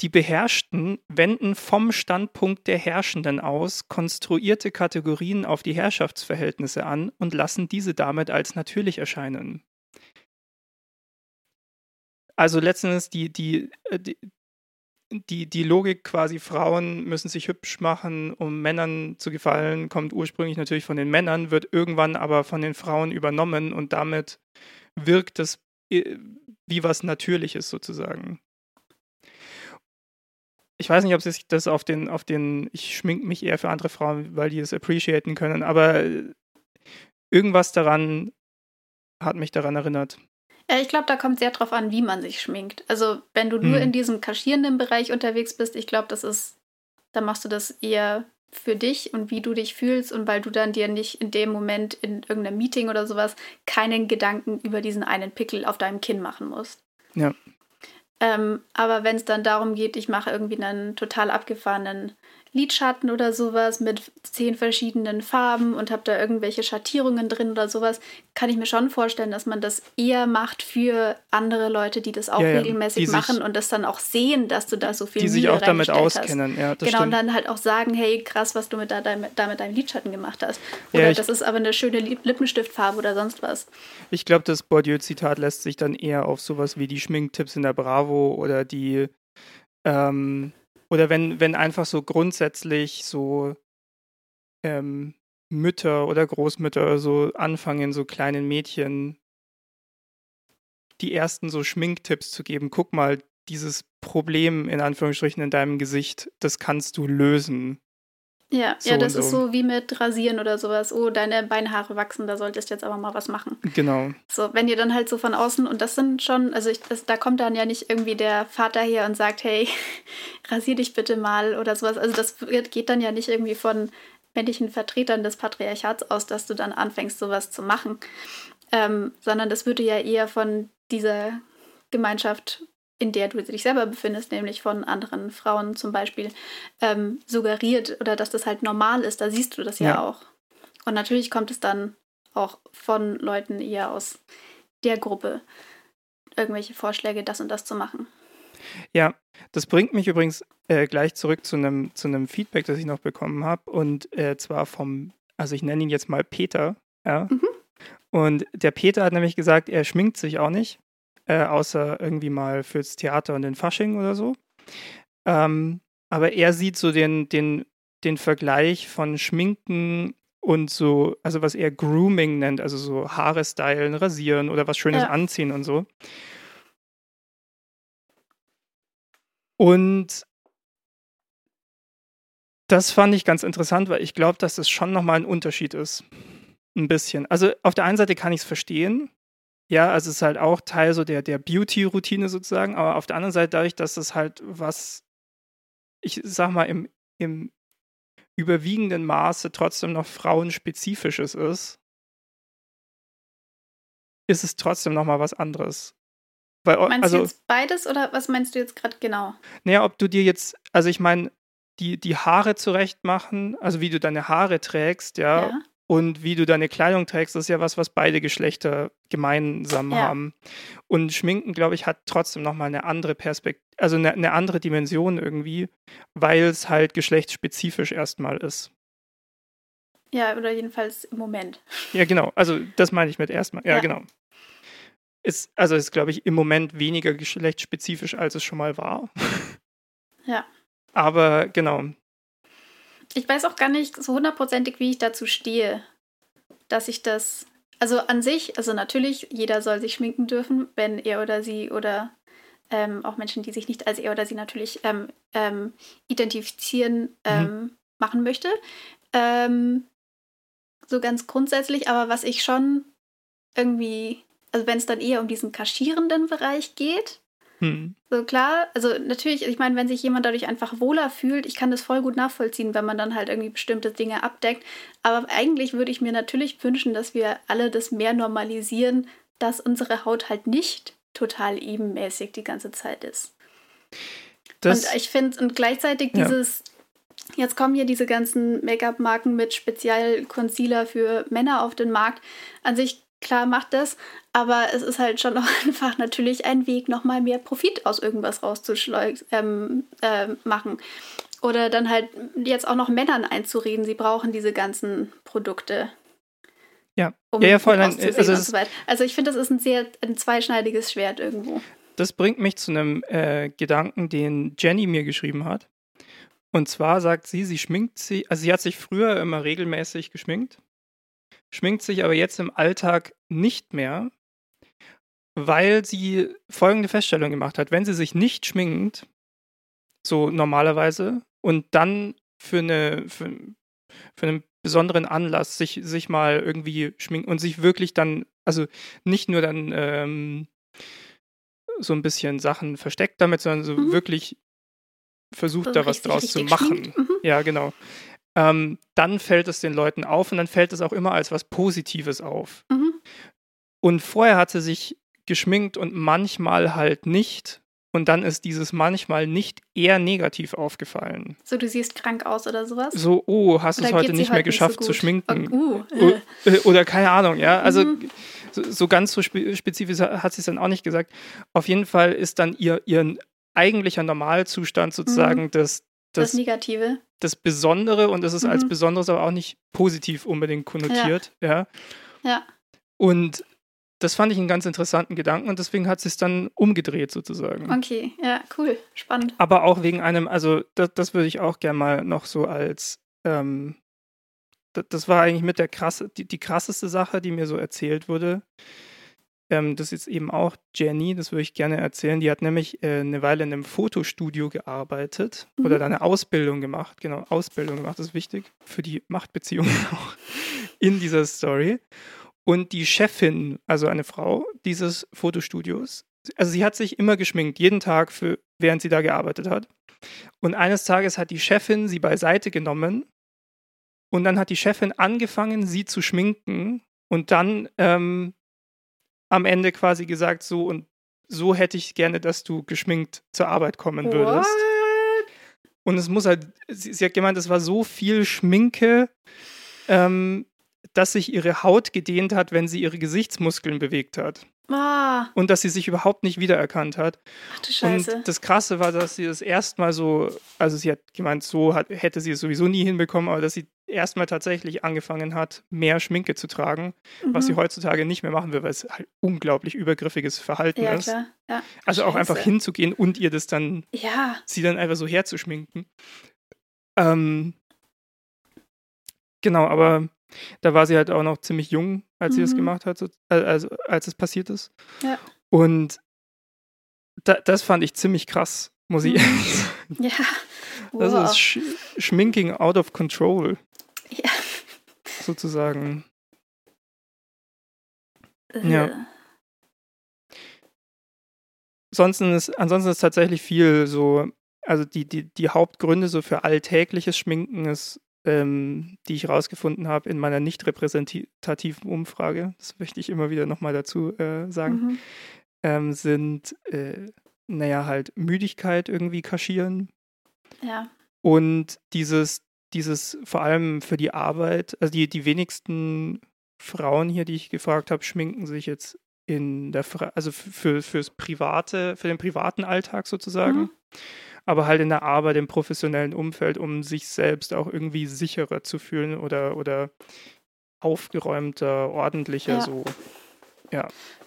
die Beherrschten wenden vom Standpunkt der Herrschenden aus konstruierte Kategorien auf die Herrschaftsverhältnisse an und lassen diese damit als natürlich erscheinen. Also letztendlich die, die, äh, die, die, die Logik quasi, Frauen müssen sich hübsch machen, um Männern zu gefallen, kommt ursprünglich natürlich von den Männern, wird irgendwann aber von den Frauen übernommen und damit wirkt es äh, wie was Natürliches sozusagen. Ich weiß nicht, ob sich das auf den, auf den, ich schmink mich eher für andere Frauen, weil die es appreciaten können, aber irgendwas daran hat mich daran erinnert. Ja, ich glaube, da kommt sehr drauf an, wie man sich schminkt. Also, wenn du hm. nur in diesem kaschierenden Bereich unterwegs bist, ich glaube, das ist, da machst du das eher für dich und wie du dich fühlst und weil du dann dir nicht in dem Moment in irgendeinem Meeting oder sowas keinen Gedanken über diesen einen Pickel auf deinem Kinn machen musst. Ja. Ähm, aber wenn es dann darum geht, ich mache irgendwie einen total abgefahrenen Lidschatten oder sowas mit zehn verschiedenen Farben und habe da irgendwelche Schattierungen drin oder sowas, kann ich mir schon vorstellen, dass man das eher macht für andere Leute, die das auch ja, regelmäßig die machen sich, und das dann auch sehen, dass du da so viel Die sich auch damit auskennen, hast. ja. genau, stimmt. und dann halt auch sagen, hey, krass, was du mit da, da, da mit deinem Lidschatten gemacht hast. Oder ja, ich, das ist aber eine schöne Lippenstiftfarbe oder sonst was. Ich glaube, das Bourdieu-Zitat lässt sich dann eher auf sowas wie die Schminktipps in der Bravo oder die ähm, oder wenn, wenn einfach so grundsätzlich so ähm, Mütter oder Großmütter so anfangen, so kleinen Mädchen die ersten so Schminktipps zu geben. Guck mal, dieses Problem in Anführungsstrichen in deinem Gesicht, das kannst du lösen. Ja, so ja, das so. ist so wie mit Rasieren oder sowas. Oh, deine Beinhaare wachsen, da solltest du jetzt aber mal was machen. Genau. So, wenn ihr dann halt so von außen, und das sind schon, also ich, das, da kommt dann ja nicht irgendwie der Vater her und sagt, hey, rasier dich bitte mal oder sowas. Also das geht dann ja nicht irgendwie von männlichen Vertretern des Patriarchats aus, dass du dann anfängst, sowas zu machen. Ähm, sondern das würde ja eher von dieser Gemeinschaft in der du dich selber befindest, nämlich von anderen Frauen zum Beispiel, ähm, suggeriert oder dass das halt normal ist. Da siehst du das ja, ja auch. Und natürlich kommt es dann auch von Leuten eher aus der Gruppe, irgendwelche Vorschläge, das und das zu machen. Ja, das bringt mich übrigens äh, gleich zurück zu einem zu Feedback, das ich noch bekommen habe. Und äh, zwar vom, also ich nenne ihn jetzt mal Peter. Ja. Mhm. Und der Peter hat nämlich gesagt, er schminkt sich auch nicht äh, außer irgendwie mal fürs Theater und den Fasching oder so. Ähm, aber er sieht so den, den, den Vergleich von Schminken und so, also was er Grooming nennt, also so Haare stylen, rasieren oder was Schönes ja. anziehen und so. Und das fand ich ganz interessant, weil ich glaube, dass es schon nochmal ein Unterschied ist. Ein bisschen. Also auf der einen Seite kann ich es verstehen, ja, also es ist halt auch Teil so der, der Beauty-Routine sozusagen, aber auf der anderen Seite dadurch, dass das halt was, ich sag mal, im, im überwiegenden Maße trotzdem noch frauenspezifisches ist, ist es trotzdem nochmal was anderes. Weil, meinst also, du jetzt beides oder was meinst du jetzt gerade genau? Naja, ob du dir jetzt, also ich meine, die, die Haare zurecht machen, also wie du deine Haare trägst, ja, ja und wie du deine Kleidung trägst, das ist ja was, was beide Geschlechter gemeinsam ja. haben. Und Schminken, glaube ich, hat trotzdem nochmal eine andere Perspektive, also eine, eine, andere Dimension irgendwie, weil es halt geschlechtsspezifisch erstmal ist. Ja, oder jedenfalls im Moment. Ja, genau. Also das meine ich mit erstmal. Ja, ja. genau. Ist, also ist, glaube ich, im Moment weniger geschlechtsspezifisch, als es schon mal war. Ja. Aber genau, ich weiß auch gar nicht so hundertprozentig, wie ich dazu stehe, dass ich das. Also an sich, also natürlich, jeder soll sich schminken dürfen, wenn er oder sie oder ähm, auch Menschen, die sich nicht als er oder sie natürlich ähm, ähm, identifizieren, mhm. Ähm, machen möchte. Ähm, so ganz grundsätzlich, aber was ich schon irgendwie, also wenn es dann eher um diesen kaschierenden Bereich geht, hm. So klar, also natürlich, ich meine, wenn sich jemand dadurch einfach wohler fühlt, ich kann das voll gut nachvollziehen, wenn man dann halt irgendwie bestimmte Dinge abdeckt. Aber eigentlich würde ich mir natürlich wünschen, dass wir alle das mehr normalisieren, dass unsere Haut halt nicht total ebenmäßig die ganze Zeit ist. Das, und ich finde, und gleichzeitig dieses, ja. jetzt kommen hier diese ganzen Make-up-Marken mit Spezial-Concealer für Männer auf den Markt. An sich klar macht das, aber es ist halt schon auch einfach natürlich ein Weg, nochmal mehr Profit aus irgendwas rauszuschlagen ähm, äh, machen. Oder dann halt jetzt auch noch Männern einzureden, sie brauchen diese ganzen Produkte. Ja, um ja, ja voll. Dann, also, so also ich finde, das ist ein sehr ein zweischneidiges Schwert irgendwo. Das bringt mich zu einem äh, Gedanken, den Jenny mir geschrieben hat. Und zwar sagt sie, sie schminkt sie, also sie hat sich früher immer regelmäßig geschminkt schminkt sich aber jetzt im Alltag nicht mehr, weil sie folgende Feststellung gemacht hat. Wenn sie sich nicht schminkt, so normalerweise, und dann für, eine, für, für einen besonderen Anlass sich, sich mal irgendwie schminkt und sich wirklich dann, also nicht nur dann ähm, so ein bisschen Sachen versteckt damit, sondern so mhm. wirklich versucht, so da was draus zu machen. Mhm. Ja, genau ähm, dann fällt es den Leuten auf und dann fällt es auch immer als was Positives auf. Mhm. Und vorher hat sie sich geschminkt und manchmal halt nicht. und dann ist dieses manchmal nicht eher negativ aufgefallen. So, du siehst krank aus oder sowas? So, oh, hast du es heute nicht mehr geschafft nicht so zu schminken? Oh, uh, äh. Oder keine Ahnung, ja. Also Mhm. so, so ganz so spe spezifisch hat sie es dann auch nicht gesagt. Auf jeden Fall ist dann ihr, ihr eigentlicher Normalzustand sozusagen das, das das, Negative. Das Besondere und es ist als Mhm. Besonderes aber auch nicht positiv unbedingt konnotiert, ja. Ja. Und das fand ich einen ganz interessanten Gedanken und deswegen hat sie es dann umgedreht sozusagen. Okay, ja, cool, spannend. Aber auch wegen einem, also das, das würde ich auch gerne mal noch so als, ähm, das, das war eigentlich mit der krasse, die, die krasseste Sache, die mir so erzählt wurde. Ähm, das ist eben auch Jenny, das würde ich gerne erzählen. Die hat nämlich äh, eine Weile in einem Fotostudio gearbeitet Mhm. oder da eine Ausbildung gemacht. Genau, Ausbildung gemacht, das ist wichtig für die Machtbeziehungen auch in dieser Story. Und die Chefin, also eine Frau dieses Fotostudios, also sie hat sich immer geschminkt, jeden Tag, für, während sie da gearbeitet hat. Und eines Tages hat die Chefin sie beiseite genommen und dann hat die Chefin angefangen, sie zu schminken und dann ähm, am Ende quasi gesagt, so und so hätte ich gerne, dass du geschminkt zur Arbeit kommen würdest. Und es muss halt, sie, sie hat gemeint, es war so viel Schminke, ähm, dass sich ihre Haut gedehnt hat, wenn sie ihre Gesichtsmuskeln bewegt hat. Ah, Und dass sie sich überhaupt nicht wiedererkannt hat. ach du Scheiße. Und das Krasse war, dass sie das erstmal so, also sie hat gemeint, so hat, hätte sie es sowieso nie hinbekommen, aber dass sie erstmal tatsächlich angefangen hat, mehr Schminke zu tragen, was sie Mhm. heutzutage nicht mehr machen will, weil es halt unglaublich übergriffiges Verhalten Ja, ist. klar. Ja. Also auch einfach Scheiße. hinzugehen und ihr das dann Ja, sie dann einfach so herzuschminken. Ähm, genau, aber da war sie halt auch noch ziemlich jung, als sie das Mhm. gemacht hat, so, also als es passiert ist. Ja. Und da, das fand ich ziemlich krass, muss ich Mhm. ehrlich sagen. ja. Das Wow. ist Sch Schminking out of control, Ja. sozusagen. Ja. Äh, Ansonsten ist, ansonsten ist tatsächlich viel so, also die, die, die Hauptgründe so für alltägliches Schminken ist, ähm, die ich rausgefunden habe in meiner nicht repräsentativen Umfrage, das möchte ich immer wieder nochmal dazu äh, sagen, Mhm. ähm, sind, äh, naja, halt Müdigkeit irgendwie kaschieren Ja. und dieses, dieses vor allem für die Arbeit, also die, die wenigsten Frauen hier, die ich gefragt habe, schminken sich jetzt in der, Fre also für, fürs private, für den privaten Alltag sozusagen, Mhm. aber halt in der Arbeit, im professionellen Umfeld, um sich selbst auch irgendwie sicherer zu fühlen oder, oder aufgeräumter, ordentlicher Ja. so.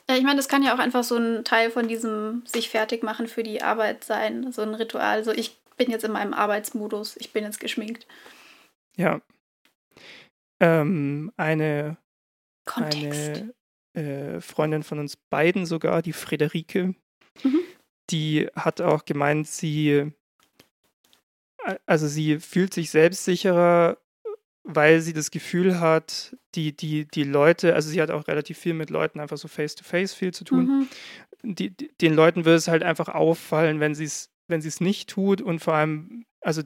Ja, ich meine, das kann ja auch einfach so ein Teil von diesem sich fertig machen für die Arbeit sein, so ein Ritual. So, ich bin jetzt in meinem Arbeitsmodus, ich bin jetzt geschminkt. Ja. Ähm, eine Kontext. eine äh, Freundin von uns beiden sogar, die Friederike, Mhm. die hat auch gemeint, sie, also sie fühlt sich selbstsicherer, weil sie das Gefühl hat, die, die, die Leute, also sie hat auch relativ viel mit Leuten einfach so face-to-face viel zu tun. Mhm. Die, die, den Leuten würde es halt einfach auffallen, wenn sie es, wenn sie es nicht tut und vor allem, also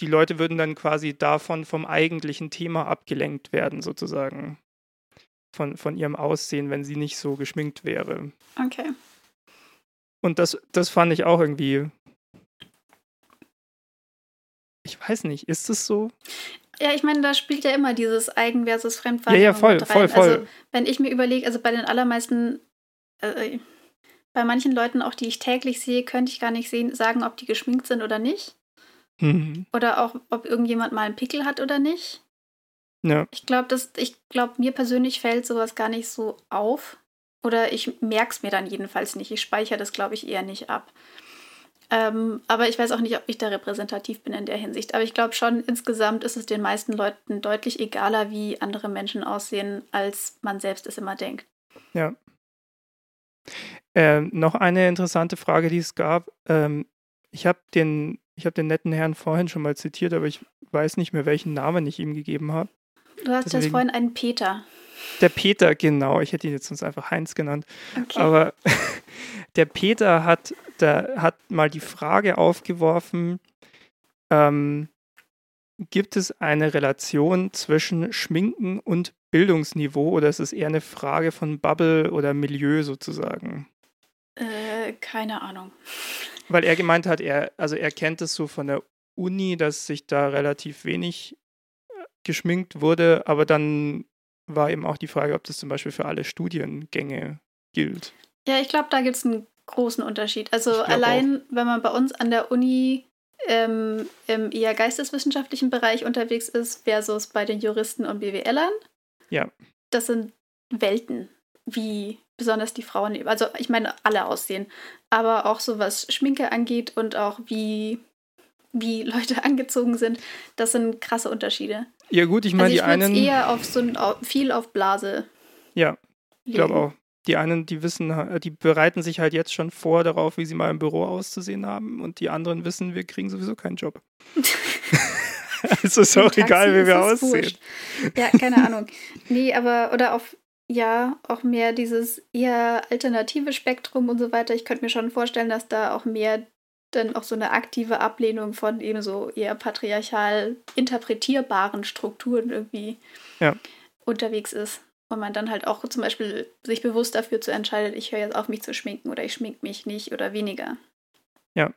die Leute würden dann quasi davon vom eigentlichen Thema abgelenkt werden, sozusagen. Von, von ihrem Aussehen, wenn sie nicht so geschminkt wäre. Okay. Und das, das fand ich auch irgendwie. Ich weiß nicht, ist es so? Ja, ich meine, da spielt ja immer dieses Eigen versus Ja, Fremdwahrnehmung ja, voll, mit rein. voll, voll. Also, wenn ich mir überlege, also bei den allermeisten, äh, bei manchen Leuten, auch die ich täglich sehe, könnte ich gar nicht sehen, sagen, ob die geschminkt sind oder nicht. Mhm. Oder auch, ob irgendjemand mal einen Pickel hat oder nicht. Ja, Ich glaube, ich glaube, mir persönlich fällt sowas gar nicht so auf. Oder ich merke es mir dann jedenfalls nicht. Ich speichere das, glaube ich, eher nicht ab. Ähm, aber ich weiß auch nicht, ob ich da repräsentativ bin in der Hinsicht. Aber ich glaube schon, insgesamt ist es den meisten Leuten deutlich egaler, wie andere Menschen aussehen, als man selbst es immer denkt. ja. Ähm, noch eine interessante Frage, die es gab. Ähm, ich habe den, ich hab den netten Herrn vorhin schon mal zitiert, aber ich weiß nicht mehr, welchen Namen ich ihm gegeben habe. Du hast jetzt Deswegen- vorhin einen Peter. Der Peter, genau. Ich hätte ihn jetzt sonst einfach Heinz genannt. Okay. Aber der Peter hat, der hat mal die Frage aufgeworfen, ähm, gibt es eine Relation zwischen Schminken und Bildungsniveau oder ist es eher eine Frage von Bubble oder Milieu sozusagen? Äh, keine Ahnung. weil er gemeint hat, er, also er kennt es so von der Uni, dass sich da relativ wenig äh, geschminkt wurde, aber dann war eben auch die Frage, ob das zum Beispiel für alle Studiengänge gilt. Ja, ich glaube, da gibt es einen großen Unterschied. Also allein, auch. wenn man bei uns an der Uni ähm, im eher geisteswissenschaftlichen Bereich unterwegs ist, versus bei den Juristen und BWLern. Ja. Das sind Welten, wie besonders die Frauen, also ich meine, alle aussehen, aber auch so was Schminke angeht und auch wie, wie Leute angezogen sind, das sind krasse Unterschiede. Ja, gut, ich meine, also die einen. eher auf so ein, viel auf Blase. Ja, ich glaube auch. Die einen, die wissen, die bereiten sich halt jetzt schon vor darauf, wie sie mal im Büro auszusehen haben. Und die anderen wissen, wir kriegen sowieso keinen Job. also ist auch egal, wie wir aussehen. Wurscht. Ja, keine Ahnung. Nee, aber, oder auf, ja, auch mehr dieses eher alternative Spektrum und so weiter. Ich könnte mir schon vorstellen, dass da auch mehr dann auch so eine aktive Ablehnung von eben so eher patriarchal interpretierbaren Strukturen irgendwie ja. unterwegs ist. Und man dann halt auch zum Beispiel sich bewusst dafür zu entscheidet, ich höre jetzt auf, mich zu schminken oder ich schmink mich nicht oder weniger. Ja.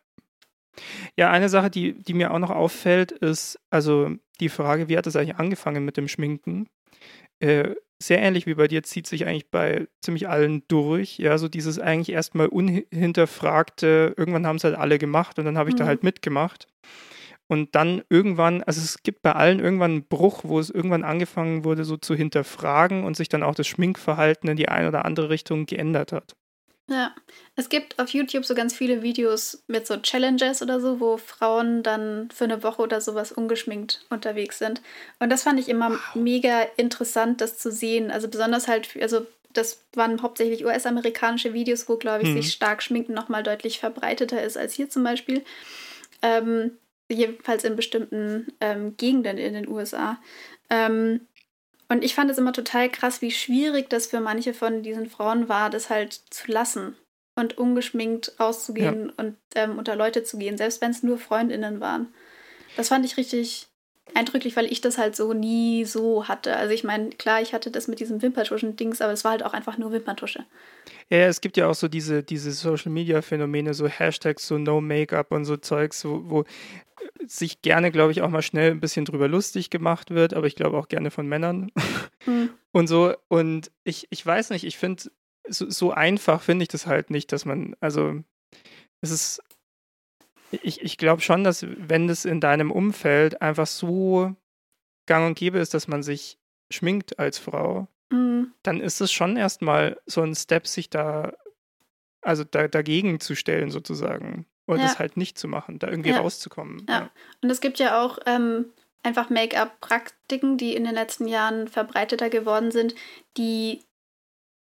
Ja, eine Sache, die, die mir auch noch auffällt, ist also die Frage, wie hat es eigentlich angefangen mit dem Schminken? Äh, sehr ähnlich wie bei dir zieht sich eigentlich bei ziemlich allen durch. Ja, so dieses eigentlich erstmal unhinterfragte, irgendwann haben es halt alle gemacht und dann habe ich mhm. da halt mitgemacht. Und dann irgendwann, also es gibt bei allen irgendwann einen Bruch, wo es irgendwann angefangen wurde, so zu hinterfragen und sich dann auch das Schminkverhalten in die eine oder andere Richtung geändert hat. Ja, es gibt auf YouTube so ganz viele Videos mit so Challenges oder so, wo Frauen dann für eine Woche oder sowas ungeschminkt unterwegs sind. Und das fand ich immer wow. mega interessant, das zu sehen. Also besonders halt, also das waren hauptsächlich US-amerikanische Videos, wo, glaube ich, hm. sich stark Schminken nochmal deutlich verbreiteter ist als hier zum Beispiel. Ähm, jedenfalls in bestimmten ähm, Gegenden in den USA. Ähm, und ich fand es immer total krass, wie schwierig das für manche von diesen Frauen war, das halt zu lassen und ungeschminkt rauszugehen ja. und ähm, unter Leute zu gehen, selbst wenn es nur Freundinnen waren. Das fand ich richtig eindrücklich, weil ich das halt so nie so hatte. Also ich meine, klar, ich hatte das mit diesem Wimperntuschen-Dings, aber es war halt auch einfach nur Wimperntusche. Ja, es gibt ja auch so diese, diese Social-Media-Phänomene, so Hashtags, so No-Make-up und so Zeugs, wo, wo sich gerne, glaube ich, auch mal schnell ein bisschen drüber lustig gemacht wird, aber ich glaube auch gerne von Männern. Mhm. Und so, und ich, ich weiß nicht, ich finde, so, so einfach finde ich das halt nicht, dass man, also es ist, ich, ich glaube schon, dass wenn das in deinem Umfeld einfach so gang und gäbe ist, dass man sich schminkt als Frau, mhm. dann ist es schon erstmal so ein Step, sich da, also da, dagegen zu stellen sozusagen. Oder ja. das halt nicht zu machen, da irgendwie ja. rauszukommen. Ja. ja. Und es gibt ja auch ähm, einfach Make-up-Praktiken, die in den letzten Jahren verbreiteter geworden sind, die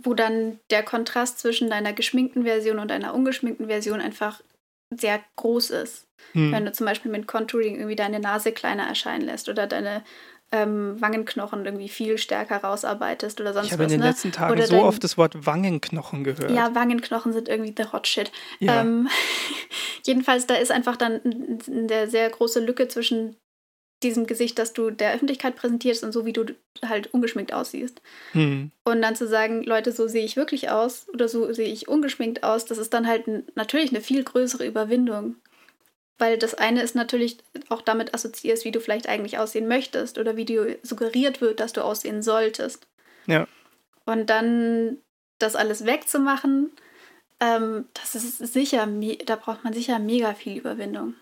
wo dann der Kontrast zwischen deiner geschminkten Version und deiner ungeschminkten Version einfach sehr groß ist. Hm. Wenn du zum Beispiel mit Contouring irgendwie deine Nase kleiner erscheinen lässt oder deine ähm, Wangenknochen irgendwie viel stärker rausarbeitest oder sonst was. Ich habe in den ne? letzten Tagen oder so oft das Wort Wangenknochen gehört. Ja, Wangenknochen sind irgendwie the hot shit. Ja. Ähm, jedenfalls, da ist einfach dann eine sehr große Lücke zwischen diesem Gesicht, das du der Öffentlichkeit präsentierst und so, wie du halt ungeschminkt aussiehst. Hm. Und dann zu sagen, Leute, so sehe ich wirklich aus oder so sehe ich ungeschminkt aus, das ist dann halt natürlich eine viel größere Überwindung. Weil das eine ist natürlich auch damit assoziierst, wie du vielleicht eigentlich aussehen möchtest oder wie dir suggeriert wird, dass du aussehen solltest. Ja. Und dann das alles wegzumachen, ähm, das ist sicher, da braucht man sicher mega viel Überwindung.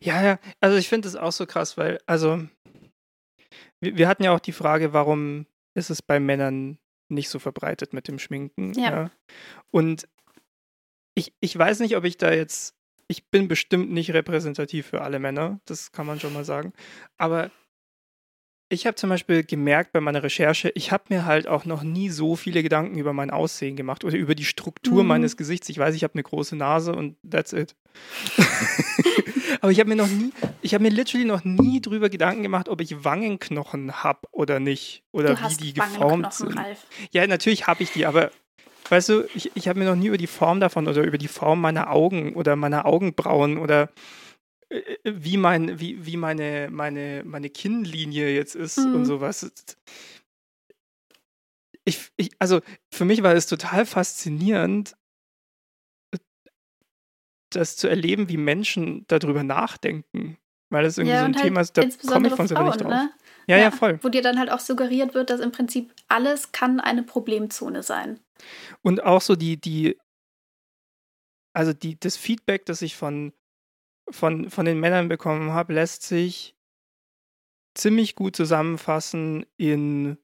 Ja, ja, also ich finde es auch so krass, weil, also, wir, wir, hatten ja auch die Frage, warum ist es bei Männern nicht so verbreitet mit dem Schminken? Ja. ja. Und ich, ich weiß nicht, ob ich da jetzt ich bin bestimmt nicht repräsentativ für alle Männer, das kann man schon mal sagen. Aber ich habe zum Beispiel gemerkt bei meiner Recherche, ich habe mir halt auch noch nie so viele Gedanken über mein Aussehen gemacht oder über die Struktur mhm. meines Gesichts. Ich weiß, ich habe eine große Nase und that's it. Aber ich habe mir noch nie, ich habe mir literally noch nie drüber Gedanken gemacht, ob ich Wangenknochen habe oder nicht. Oder du wie die geformt sind. Ralf. Ja, natürlich habe ich die, aber Weißt du, ich, ich habe mir noch nie über die Form davon oder über die Form meiner Augen oder meiner Augenbrauen oder wie, mein, wie, wie meine, meine, meine Kinnlinie jetzt ist mhm. und sowas. Ich, ich, also für mich war es total faszinierend, das zu erleben, wie Menschen darüber nachdenken. Weil das irgendwie ja, so ein halt Thema ist, da komme ich von selber nicht drauf. Ne? Ja, ja, ja, voll. Wo dir dann halt auch suggeriert wird, dass im Prinzip alles kann eine Problemzone sein. Und auch so die, die, also die, das Feedback, das ich von, von, von den Männern bekommen habe, lässt sich ziemlich gut zusammenfassen in,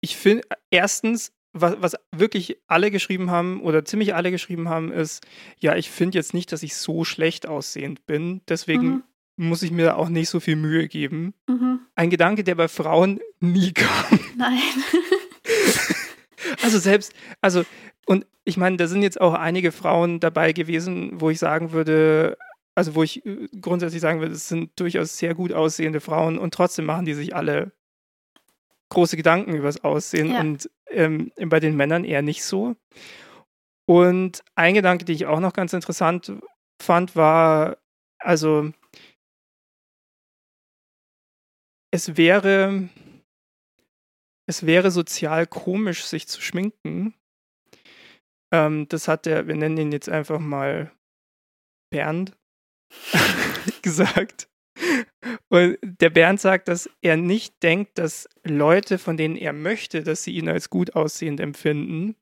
ich finde, erstens, was, was wirklich alle geschrieben haben oder ziemlich alle geschrieben haben, ist, ja, ich finde jetzt nicht, dass ich so schlecht aussehend bin, deswegen mhm. muss ich mir auch nicht so viel Mühe geben. Mhm. Ein Gedanke, der bei Frauen nie kam. Nein. also selbst, also, und ich meine, da sind jetzt auch einige Frauen dabei gewesen, wo ich sagen würde, also wo ich äh, grundsätzlich sagen würde, es sind durchaus sehr gut aussehende Frauen und trotzdem machen die sich alle große Gedanken übers Aussehen ja. und ähm, bei den Männern eher nicht so. Und ein Gedanke, den ich auch noch ganz interessant fand, war, also es wäre, es wäre sozial komisch, sich zu schminken. Ähm, das hat der, wir nennen ihn jetzt einfach mal Bernd, gesagt. Und der Bernd sagt, dass er nicht denkt, dass Leute, von denen er möchte, dass sie ihn als gut aussehend empfinden,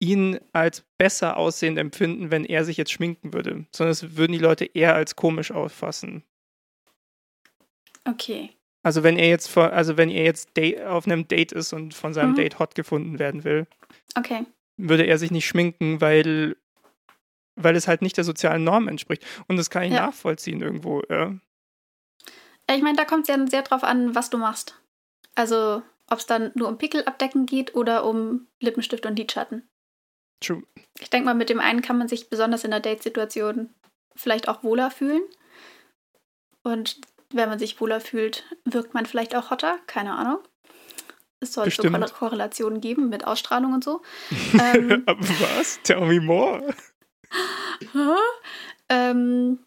ihn als besser aussehend empfinden, wenn er sich jetzt schminken würde, sondern es würden die Leute eher als komisch auffassen. Okay. Also wenn er jetzt vor, also wenn er jetzt auf einem Date ist und von seinem mhm. Date hot gefunden werden will, okay. würde er sich nicht schminken, weil weil es halt nicht der sozialen Norm entspricht. Und das kann ich ja. nachvollziehen irgendwo. Ja. Ich meine, da kommt es ja sehr drauf an, was du machst. Also, ob es dann nur um Pickel abdecken geht oder um Lippenstift und Lidschatten. True. Ich denke mal, mit dem einen kann man sich besonders in der Date-Situation vielleicht auch wohler fühlen. Und wenn man sich wohler fühlt, wirkt man vielleicht auch hotter. Keine Ahnung. Es soll Bestimmt. so Korrelationen geben mit Ausstrahlung und so. ähm, Was? Tell me more ähm,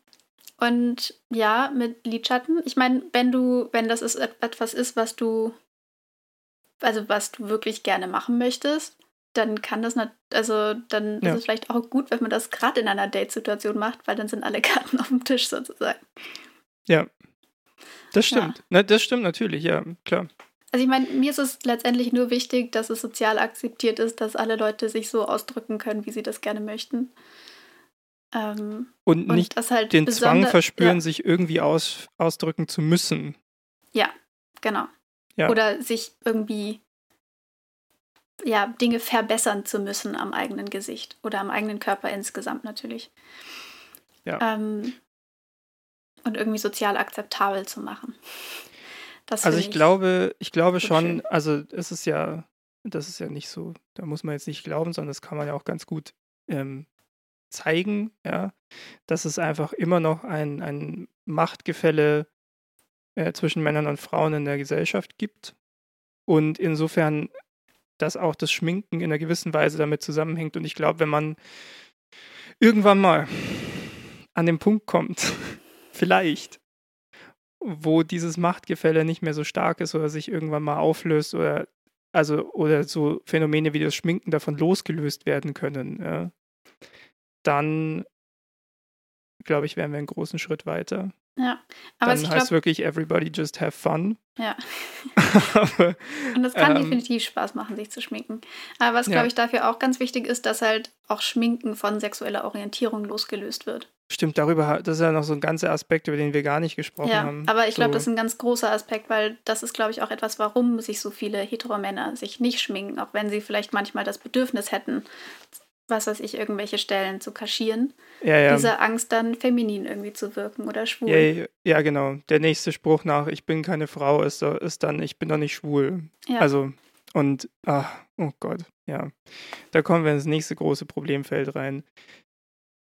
und ja, mit Lidschatten. Ich meine, wenn du, wenn das ist, etwas ist, was du, also was du wirklich gerne machen möchtest, dann kann das nicht, also dann ja. ist es vielleicht auch gut, wenn man das gerade in einer Date-Situation macht, weil dann sind alle Karten auf dem Tisch sozusagen. Ja. Das stimmt. Ja. Ne, das stimmt natürlich, ja, klar. Also ich meine, mir ist es letztendlich nur wichtig, dass es sozial akzeptiert ist, dass alle Leute sich so ausdrücken können, wie sie das gerne möchten. Ähm, und nicht und halt den Zwang verspüren, ja. sich irgendwie aus, ausdrücken zu müssen. Ja, genau. Ja. Oder sich irgendwie ja, Dinge verbessern zu müssen am eigenen Gesicht oder am eigenen Körper insgesamt natürlich. Ja. Ähm, und irgendwie sozial akzeptabel zu machen. Das also ich, ich glaube, ich glaube schon, schön. also es ist ja, das ist ja nicht so, da muss man jetzt nicht glauben, sondern das kann man ja auch ganz gut ähm, zeigen, ja, dass es einfach immer noch ein, ein Machtgefälle äh, zwischen Männern und Frauen in der Gesellschaft gibt. Und insofern, dass auch das Schminken in einer gewissen Weise damit zusammenhängt. Und ich glaube, wenn man irgendwann mal an den Punkt kommt, vielleicht, wo dieses Machtgefälle nicht mehr so stark ist oder sich irgendwann mal auflöst oder also oder so Phänomene wie das Schminken davon losgelöst werden können, ja, dann glaube ich, wären wir einen großen Schritt weiter. Ja, aber dann heißt glaub, wirklich everybody just have fun. Ja. und das kann ähm, definitiv Spaß machen, sich zu schminken. Aber was, glaube ja. ich, dafür auch ganz wichtig ist, dass halt auch Schminken von sexueller Orientierung losgelöst wird. Stimmt, darüber, das ist ja noch so ein ganzer Aspekt, über den wir gar nicht gesprochen ja, haben. Aber ich so. glaube, das ist ein ganz großer Aspekt, weil das ist, glaube ich, auch etwas, warum sich so viele Heteromänner sich nicht schminken, auch wenn sie vielleicht manchmal das Bedürfnis hätten, was weiß ich, irgendwelche Stellen zu kaschieren. Ja, ja. Diese Angst dann feminin irgendwie zu wirken oder schwul. Ja, ja, genau. Der nächste Spruch nach Ich bin keine Frau ist, ist dann Ich bin doch nicht schwul. Ja. Also, und, ach, oh Gott, ja. Da kommen wir ins nächste große Problemfeld rein.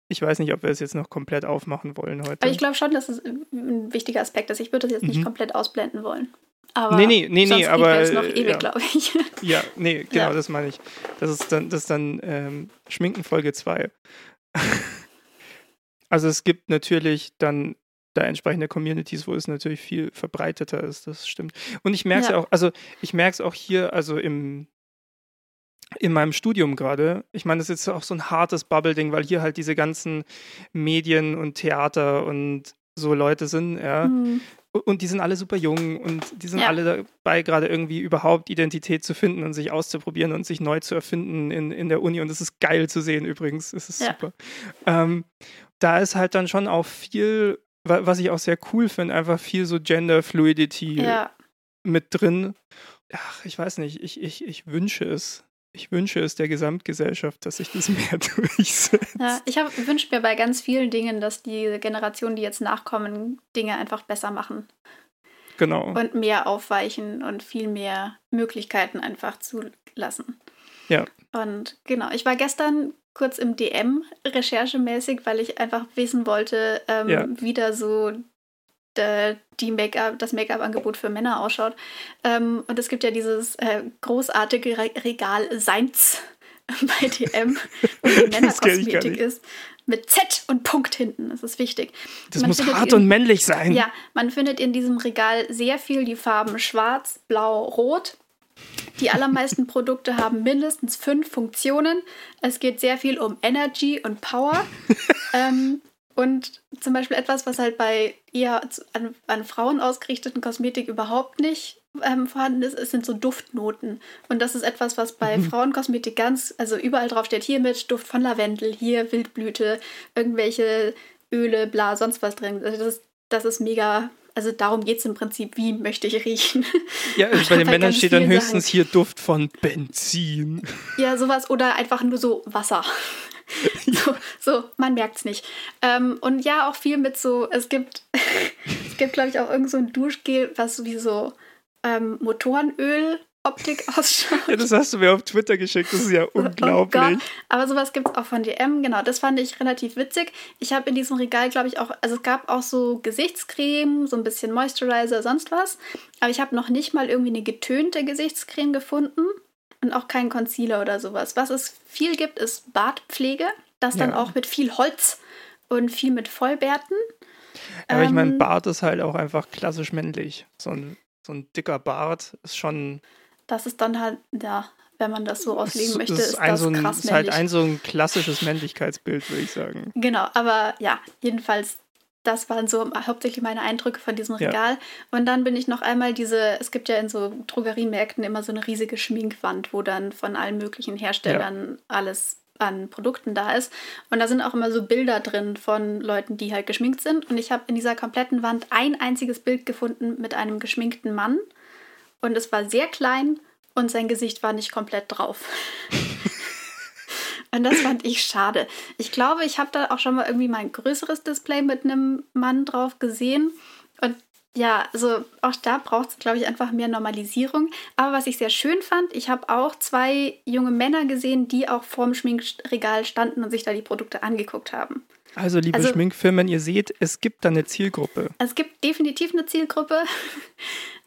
Ich weiß nicht, ob wir es jetzt noch komplett aufmachen wollen heute. Aber ich glaube schon, dass es ein wichtiger Aspekt ist. Ich würde das jetzt nicht mhm. komplett ausblenden wollen. Aber nee, nee, nee, nee, aber. Ist noch ewig, ja. glaube ich. Ja, nee, genau, ja. das meine ich. Das ist dann, das ist dann ähm, Schminken Folge 2. also es gibt natürlich dann da entsprechende Communities, wo es natürlich viel verbreiteter ist, das stimmt. Und ich merke es ja. auch, also ich merke es auch hier, also im, in meinem Studium gerade. Ich meine, das ist jetzt auch so ein hartes Bubble-Ding, weil hier halt diese ganzen Medien und Theater und so Leute sind, ja. Mhm. Und die sind alle super jung und die sind ja. alle dabei, gerade irgendwie überhaupt Identität zu finden und sich auszuprobieren und sich neu zu erfinden in, in der Uni. Und das ist geil zu sehen übrigens. Es ist ja. super. Ähm, da ist halt dann schon auch viel, was ich auch sehr cool finde, einfach viel so Gender Fluidity ja. mit drin. Ach, ich weiß nicht, ich, ich, ich wünsche es ich wünsche es der Gesamtgesellschaft, dass sich das mehr durchsetzt. Ja, ich wünsche mir bei ganz vielen Dingen, dass die Generationen, die jetzt nachkommen, Dinge einfach besser machen. Genau. Und mehr aufweichen und viel mehr Möglichkeiten einfach zulassen. Ja. Und genau, ich war gestern kurz im DM recherchemäßig, weil ich einfach wissen wollte, ähm, ja. wie da so äh, die Make-up, das Make-up-Angebot für Männer ausschaut. Ähm, und es gibt ja dieses äh, großartige Re Regal Seins bei DM, wo die Männerkosmetik ist. Mit Z und Punkt hinten. Das ist wichtig. Das man muss hart in, und männlich sein. Ja, man findet in diesem Regal sehr viel die Farben Schwarz, Blau, Rot. Die allermeisten Produkte haben mindestens fünf Funktionen. Es geht sehr viel um Energy und Power. ähm, und zum Beispiel etwas, was halt bei eher an, an Frauen ausgerichteten Kosmetik überhaupt nicht ähm, vorhanden ist, sind so Duftnoten. Und das ist etwas, was bei mhm. Frauenkosmetik ganz, also überall drauf steht, hier mit Duft von Lavendel, hier Wildblüte, irgendwelche Öle, bla, sonst was drin. Also das, ist, das ist mega also darum geht es im Prinzip, wie möchte ich riechen. Ja, also bei den Männern steht dann höchstens Sachen. hier Duft von Benzin. Ja, sowas oder einfach nur so Wasser. so, so, man merkt es nicht. Ähm, und ja, auch viel mit so, es gibt, es gibt, glaube ich, auch irgend so ein Duschgel, was wie so ähm, Motorenöl Optik ausschaut. Ja, das hast du mir auf Twitter geschickt, das ist ja oh unglaublich. Oh Aber sowas gibt es auch von DM, genau, das fand ich relativ witzig. Ich habe in diesem Regal, glaube ich, auch, also es gab auch so Gesichtscreme, so ein bisschen Moisturizer, sonst was. Aber ich habe noch nicht mal irgendwie eine getönte Gesichtscreme gefunden und auch keinen Concealer oder sowas. Was es viel gibt, ist Bartpflege. Das dann ja. auch mit viel Holz und viel mit Vollbärten. Aber ähm, ich meine, Bart ist halt auch einfach klassisch männlich. So ein, so ein dicker Bart ist schon. Das ist dann halt, ja, wenn man das so auslegen möchte, ist, ist das so ein, krass ist halt ein so ein klassisches Männlichkeitsbild, würde ich sagen. Genau, aber ja, jedenfalls das waren so hauptsächlich meine Eindrücke von diesem Regal. Ja. Und dann bin ich noch einmal diese, es gibt ja in so Drogeriemärkten immer so eine riesige Schminkwand, wo dann von allen möglichen Herstellern ja. alles an Produkten da ist. Und da sind auch immer so Bilder drin von Leuten, die halt geschminkt sind. Und ich habe in dieser kompletten Wand ein einziges Bild gefunden mit einem geschminkten Mann. Und es war sehr klein und sein Gesicht war nicht komplett drauf. Und das fand ich schade. Ich glaube, ich habe da auch schon mal irgendwie mein größeres Display mit einem Mann drauf gesehen. Und ja, also auch da braucht es, glaube ich, einfach mehr Normalisierung. Aber was ich sehr schön fand, ich habe auch zwei junge Männer gesehen, die auch vorm Schminkregal standen und sich da die Produkte angeguckt haben. Also, liebe also, Schminkfirmen, ihr seht, es gibt da eine Zielgruppe. Es gibt definitiv eine Zielgruppe.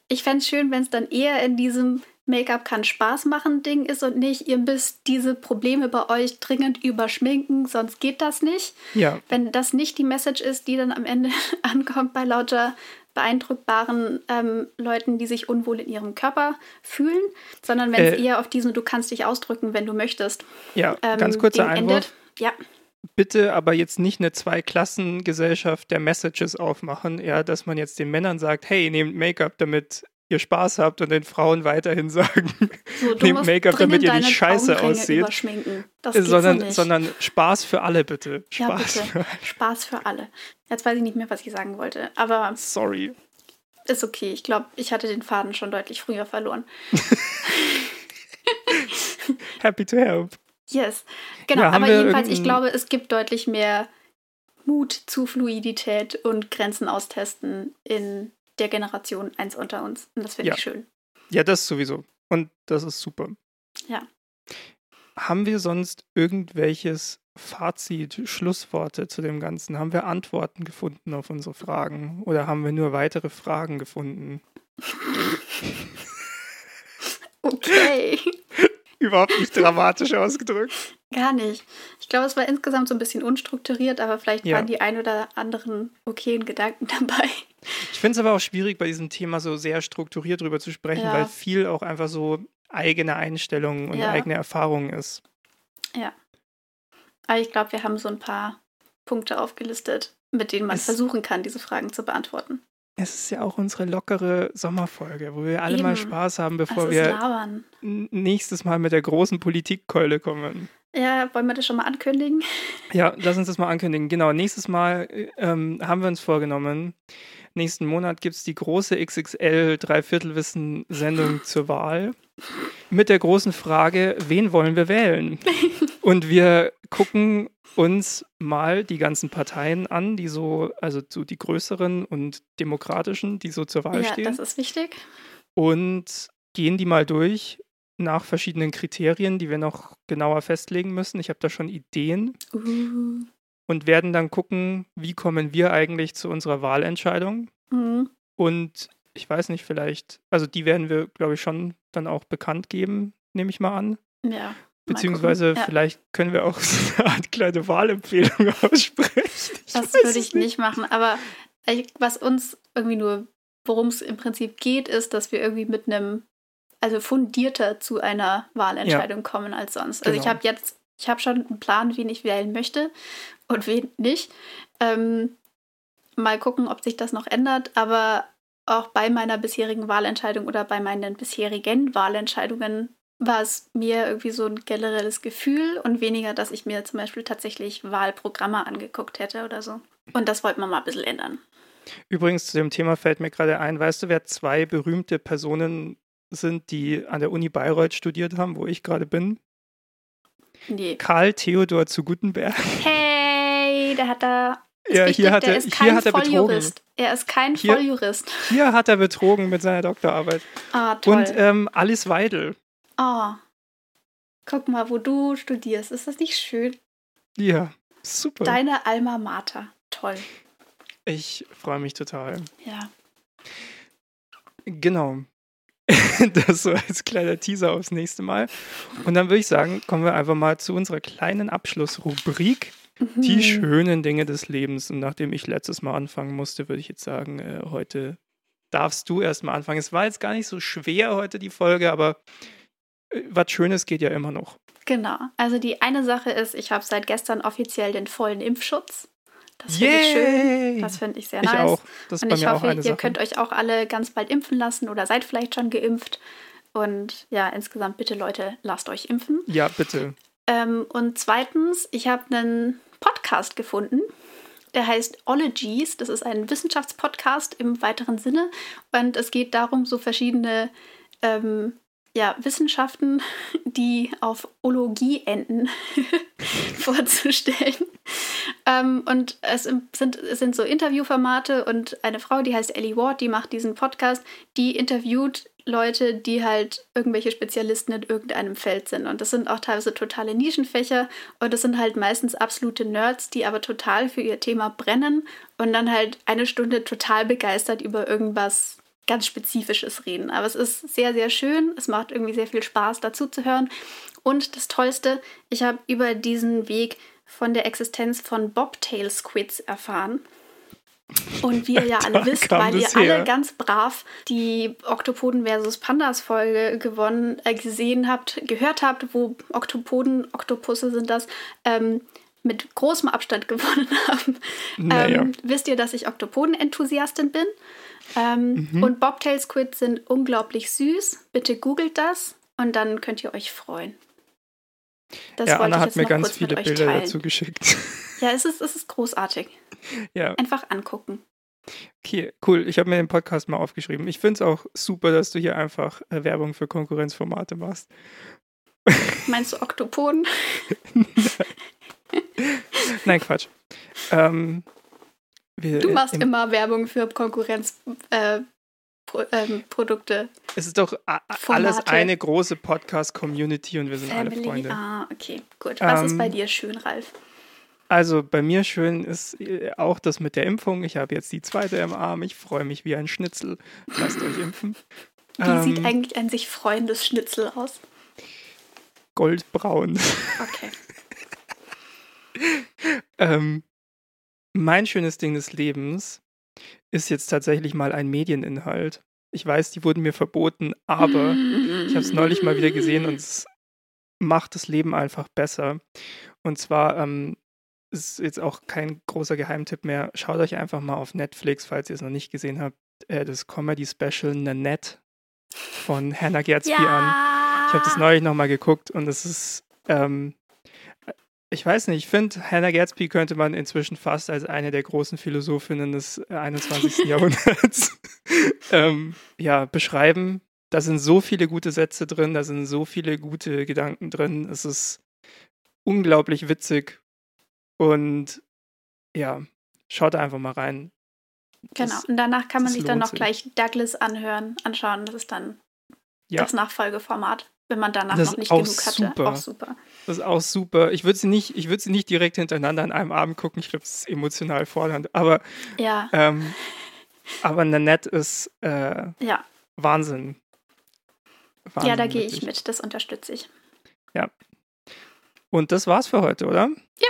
Ich fände es schön, wenn es dann eher in diesem Make-up kann Spaß machen Ding ist und nicht, ihr müsst diese Probleme bei euch dringend überschminken, sonst geht das nicht. Ja. Wenn das nicht die Message ist, die dann am Ende ankommt bei lauter beeindruckbaren ähm, Leuten, die sich unwohl in ihrem Körper fühlen, sondern wenn es äh, eher auf diesen Du kannst dich ausdrücken, wenn du möchtest. Ja, ähm, ganz kurzer Einwurf. Endet. Ja. Bitte aber jetzt nicht eine Zweiklassengesellschaft der Messages aufmachen, ja, dass man jetzt den Männern sagt, hey, nehmt Make-up, damit ihr Spaß habt und den Frauen weiterhin sagen, so, nehmt Make-up, damit ihr nicht scheiße aussieht. sondern, so sondern Spaß für alle, bitte. Spaß ja, bitte. Für Spaß für alle. Jetzt weiß ich nicht mehr, was ich sagen wollte. Aber. Sorry. Ist okay. Ich glaube, ich hatte den Faden schon deutlich früher verloren. Happy to help. Yes. Genau, ja, aber jedenfalls, ich glaube, es gibt deutlich mehr Mut zu Fluidität und Grenzen austesten in der Generation eins unter uns. Und das finde ja. ich schön. Ja, das sowieso. Und das ist super. Ja. Haben wir sonst irgendwelches Fazit, Schlussworte zu dem Ganzen? Haben wir Antworten gefunden auf unsere Fragen? Oder haben wir nur weitere Fragen gefunden? okay. Überhaupt nicht dramatisch ausgedrückt. Gar nicht. Ich glaube, es war insgesamt so ein bisschen unstrukturiert, aber vielleicht ja. waren die ein oder anderen okayen Gedanken dabei. Ich finde es aber auch schwierig, bei diesem Thema so sehr strukturiert drüber zu sprechen, ja. weil viel auch einfach so eigene Einstellung und Ja. eigene Erfahrung ist. Ja. Aber ich glaube, wir haben so ein paar Punkte aufgelistet, mit denen man Es- versuchen kann, diese Fragen zu beantworten. Es ist ja auch unsere lockere Sommerfolge, wo wir alle mal Eben. Spaß haben, bevor wir Labern. nächstes Mal mit der großen Politikkeule kommen. Ja, wollen wir das schon mal ankündigen? Ja, lass uns das mal ankündigen. Genau, nächstes Mal äh, ähm, haben wir uns vorgenommen, nächsten Monat gibt es die große XXL Dreiviertelwissen-Sendung zur Wahl mit der großen Frage, wen wollen wir wählen? Und wir gucken uns mal die ganzen Parteien an, die so, also so die größeren und demokratischen, die so zur Wahl Ja, stehen das ist wichtig. und gehen die mal durch nach verschiedenen Kriterien, die wir noch genauer festlegen müssen. Ich habe da schon Ideen Uh. und werden dann gucken, wie kommen wir eigentlich zu unserer Wahlentscheidung. Mhm. Und ich weiß nicht, vielleicht, also die werden wir, glaube ich, schon dann auch bekannt geben, nehme ich mal an. Ja. Beziehungsweise. Ja. vielleicht können wir auch so eine Art kleine Wahlempfehlung aussprechen. Ich Das würde ich nicht machen. Aber ich- was uns irgendwie nur, worum es im Prinzip geht, ist, dass wir irgendwie mit einem, also fundierter zu einer Wahlentscheidung kommen als sonst. Also ich Genau. habe jetzt, ich habe schon einen Plan, wen ich wählen möchte und wen nicht. Ähm, mal gucken, ob sich das noch ändert. Aber auch bei meiner bisherigen Wahlentscheidung oder bei meinen bisherigen Wahlentscheidungen war es mir irgendwie so ein generelles Gefühl und weniger, dass ich mir zum Beispiel tatsächlich Wahlprogramme angeguckt hätte oder so. Und das wollten wir mal ein bisschen ändern. Übrigens, zu dem Thema fällt mir gerade ein, weißt du, wer zwei berühmte Personen sind, die an der Uni Bayreuth studiert haben, wo ich gerade bin? Nee. Karl Theodor zu Gutenberg. Hey, der hat da. Ja, wichtig, hier hat er, ist hier hat er betrogen. Volljurist. Er ist kein Hier- Volljurist. Hier hat er betrogen mit seiner Doktorarbeit. Ah, toll. Und ähm, Alice Weidel. oh. Guck mal, wo du studierst. Ist das nicht schön? Ja, super. Deine Alma Mater. Toll. Ich freue mich total. Ja. Genau. Das so als kleiner Teaser aufs nächste Mal. Und dann würde ich sagen, kommen wir einfach mal zu unserer kleinen Abschlussrubrik. Die Hm. schönen Dinge des Lebens. Und nachdem ich letztes Mal anfangen musste, würde ich jetzt sagen, äh, heute darfst du erstmal anfangen. Es war jetzt gar nicht so schwer heute die Folge, aber äh, was Schönes geht ja immer noch. Genau. Also die eine Sache ist, ich habe seit gestern offiziell den vollen Impfschutz. Das finde ich schön. Das finde ich sehr ich nice. auch. Das Und ich hoffe, ihr Sache. könnt euch auch alle ganz bald impfen lassen oder seid vielleicht schon geimpft. Und ja, insgesamt bitte Leute, lasst euch impfen. ja, bitte. Ähm, und zweitens, ich habe einen Podcast gefunden. Der heißt Ologies. Das ist ein Wissenschaftspodcast im weiteren Sinne. Und es geht darum, so verschiedene ähm, ja, Wissenschaften, die auf Ologie enden, vorzustellen. Ähm, und es sind, es sind so Interviewformate und eine Frau, die heißt Ellie Ward, die macht diesen Podcast, die interviewt Leute, die halt irgendwelche Spezialisten in irgendeinem Feld sind. Und das sind auch teilweise totale Nischenfächer und das sind halt meistens absolute Nerds, die aber total für ihr Thema brennen und dann halt eine Stunde total begeistert über irgendwas ganz Spezifisches reden. Aber es ist sehr, sehr schön. Es macht irgendwie sehr viel Spaß, dazu zu hören. Und das Tollste, ich habe über diesen Weg von der Existenz von Bobtail Squids erfahren. Und wie ihr ja alle wisst, weil ihr her. alle ganz brav die Oktopoden versus Pandas Folge gewonnen, äh, gesehen habt, gehört habt, wo Oktopoden, Oktopusse sind das, ähm, mit großem Abstand gewonnen haben, Naja. ähm, wisst ihr, dass ich Oktopoden-Enthusiastin bin. Ähm, Mhm. Und Bobtail Squids sind unglaublich süß. Bitte googelt das und dann könnt ihr euch freuen. Das ja, Anna hat mir ganz viele Bilder teilen. dazu geschickt. Ja, es ist, es ist großartig. ja, Einfach angucken. okay, cool. Ich habe mir den Podcast mal aufgeschrieben. Ich finde es auch super, dass du hier einfach äh, Werbung für Konkurrenzformate machst. Meinst du Oktopoden? Nein, Quatsch. Ähm, wir, Du machst im, immer Werbung für Konkurrenzprodukte. Äh, Pro, ähm, Produkte. Es ist doch alles eine große Podcast-Community und wir sind alle Family. Freunde. Ah, okay, gut. Was ist Ähm, bei dir schön, Ralf? Also bei mir schön ist äh, auch das mit der Impfung. Ich habe jetzt die zweite im Arm. Ich freue mich wie ein Schnitzel. Lasst euch impfen. Wie sieht ähm, eigentlich ein sich freuendes Schnitzel aus? Goldbraun. Okay. Ähm, mein schönes Ding des Lebens ist jetzt tatsächlich mal ein Medieninhalt. Ich weiß, die wurden mir verboten, aber ich habe es neulich mal wieder gesehen und es macht das Leben einfach besser. Und zwar ähm, ist jetzt auch kein großer Geheimtipp mehr. Schaut euch einfach mal auf Netflix, falls ihr es noch nicht gesehen habt, äh, das Comedy-Special Nanette von Hannah Gadsby ja. an. Ich habe das neulich nochmal geguckt und es ist, ähm, ich weiß nicht, ich finde, Hannah Gadsby könnte man inzwischen fast als eine der großen Philosophinnen des 21. Jahrhunderts ähm, ja, beschreiben. Da sind so viele gute Sätze drin, da sind so viele gute Gedanken drin. Es ist unglaublich witzig und ja, schaut einfach mal rein. Genau, und danach kann man sich dann noch sich. gleich Douglas anhören, anschauen. Das ist dann ja. das Nachfolgeformat, wenn man danach das noch nicht genug super. hatte. Auch super. Das ist auch super. Ich würde sie nicht, ich würde sie nicht direkt hintereinander an einem Abend gucken. Ich glaube, das ist emotional fordernd. Aber ja. Ähm, aber Nanette ist äh, ja. Wahnsinn. Wahnsinn. Ja, da gehe ich mit. Das unterstütze ich. Ja. Und das war's für heute, oder? Ja.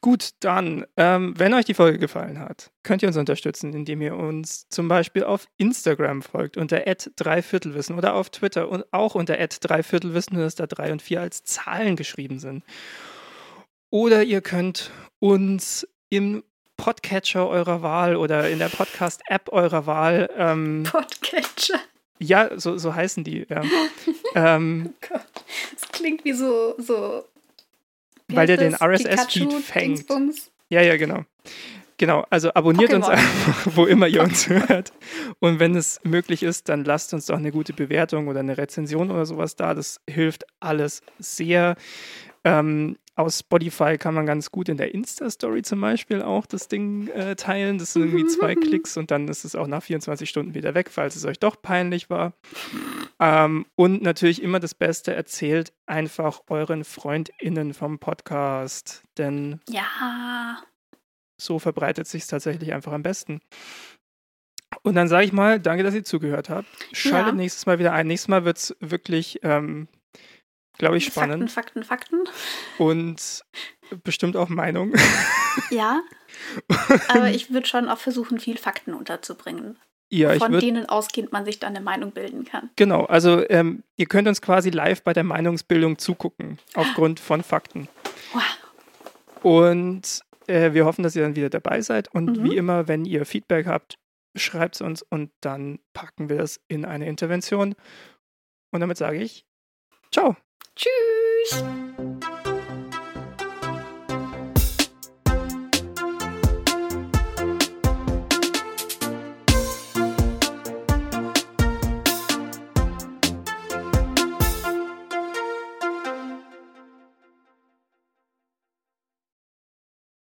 Gut, dann, ähm, wenn euch die Folge gefallen hat, könnt ihr uns unterstützen, indem ihr uns zum Beispiel auf Instagram folgt unter dreiviertelwissen oder auf Twitter und auch unter dreiviertelwissen, nur dass da drei und vier als Zahlen geschrieben sind. Oder ihr könnt uns im Podcatcher eurer Wahl oder in der Podcast-App eurer Wahl. Ähm, Podcatcher. Ja, so, so heißen die. Ja. ähm, oh Gott, das klingt wie so, so weil der den RSS-Feed fängt. Dingsbums? Ja, ja, genau. Genau, also abonniert Pokémon. uns einfach, wo immer ihr uns hört. Und wenn es möglich ist, dann lasst uns doch eine gute Bewertung oder eine Rezension oder sowas da. Das hilft alles sehr. Ähm, aus Spotify kann man ganz gut in der Insta-Story zum Beispiel auch das Ding äh, teilen. Das sind irgendwie zwei Klicks und dann ist es auch nach 24 Stunden wieder weg, falls es euch doch peinlich war. Ähm, und natürlich immer das Beste, erzählt einfach euren FreundInnen vom Podcast. Denn ja. so verbreitet sich es tatsächlich einfach am besten. Und dann sage ich mal, danke, dass ihr zugehört habt. Schaltet ja. nächstes Mal wieder ein. Nächstes Mal wird es wirklich ähm, glaube ich, spannend. Fakten, Fakten, Fakten. Und bestimmt auch Meinung. Ja. aber ich würde schon auch versuchen, viel Fakten unterzubringen. Ja, von würd, denen ausgehend man sich dann eine Meinung bilden kann. Genau, also ähm, ihr könnt uns quasi live bei der Meinungsbildung zugucken, aufgrund von Fakten. Wow. Und äh, wir hoffen, dass ihr dann wieder dabei seid. Und mhm. wie immer, wenn ihr Feedback habt, schreibt es uns und dann packen wir das in eine Intervention. Und damit sage ich, ciao. Tschüss.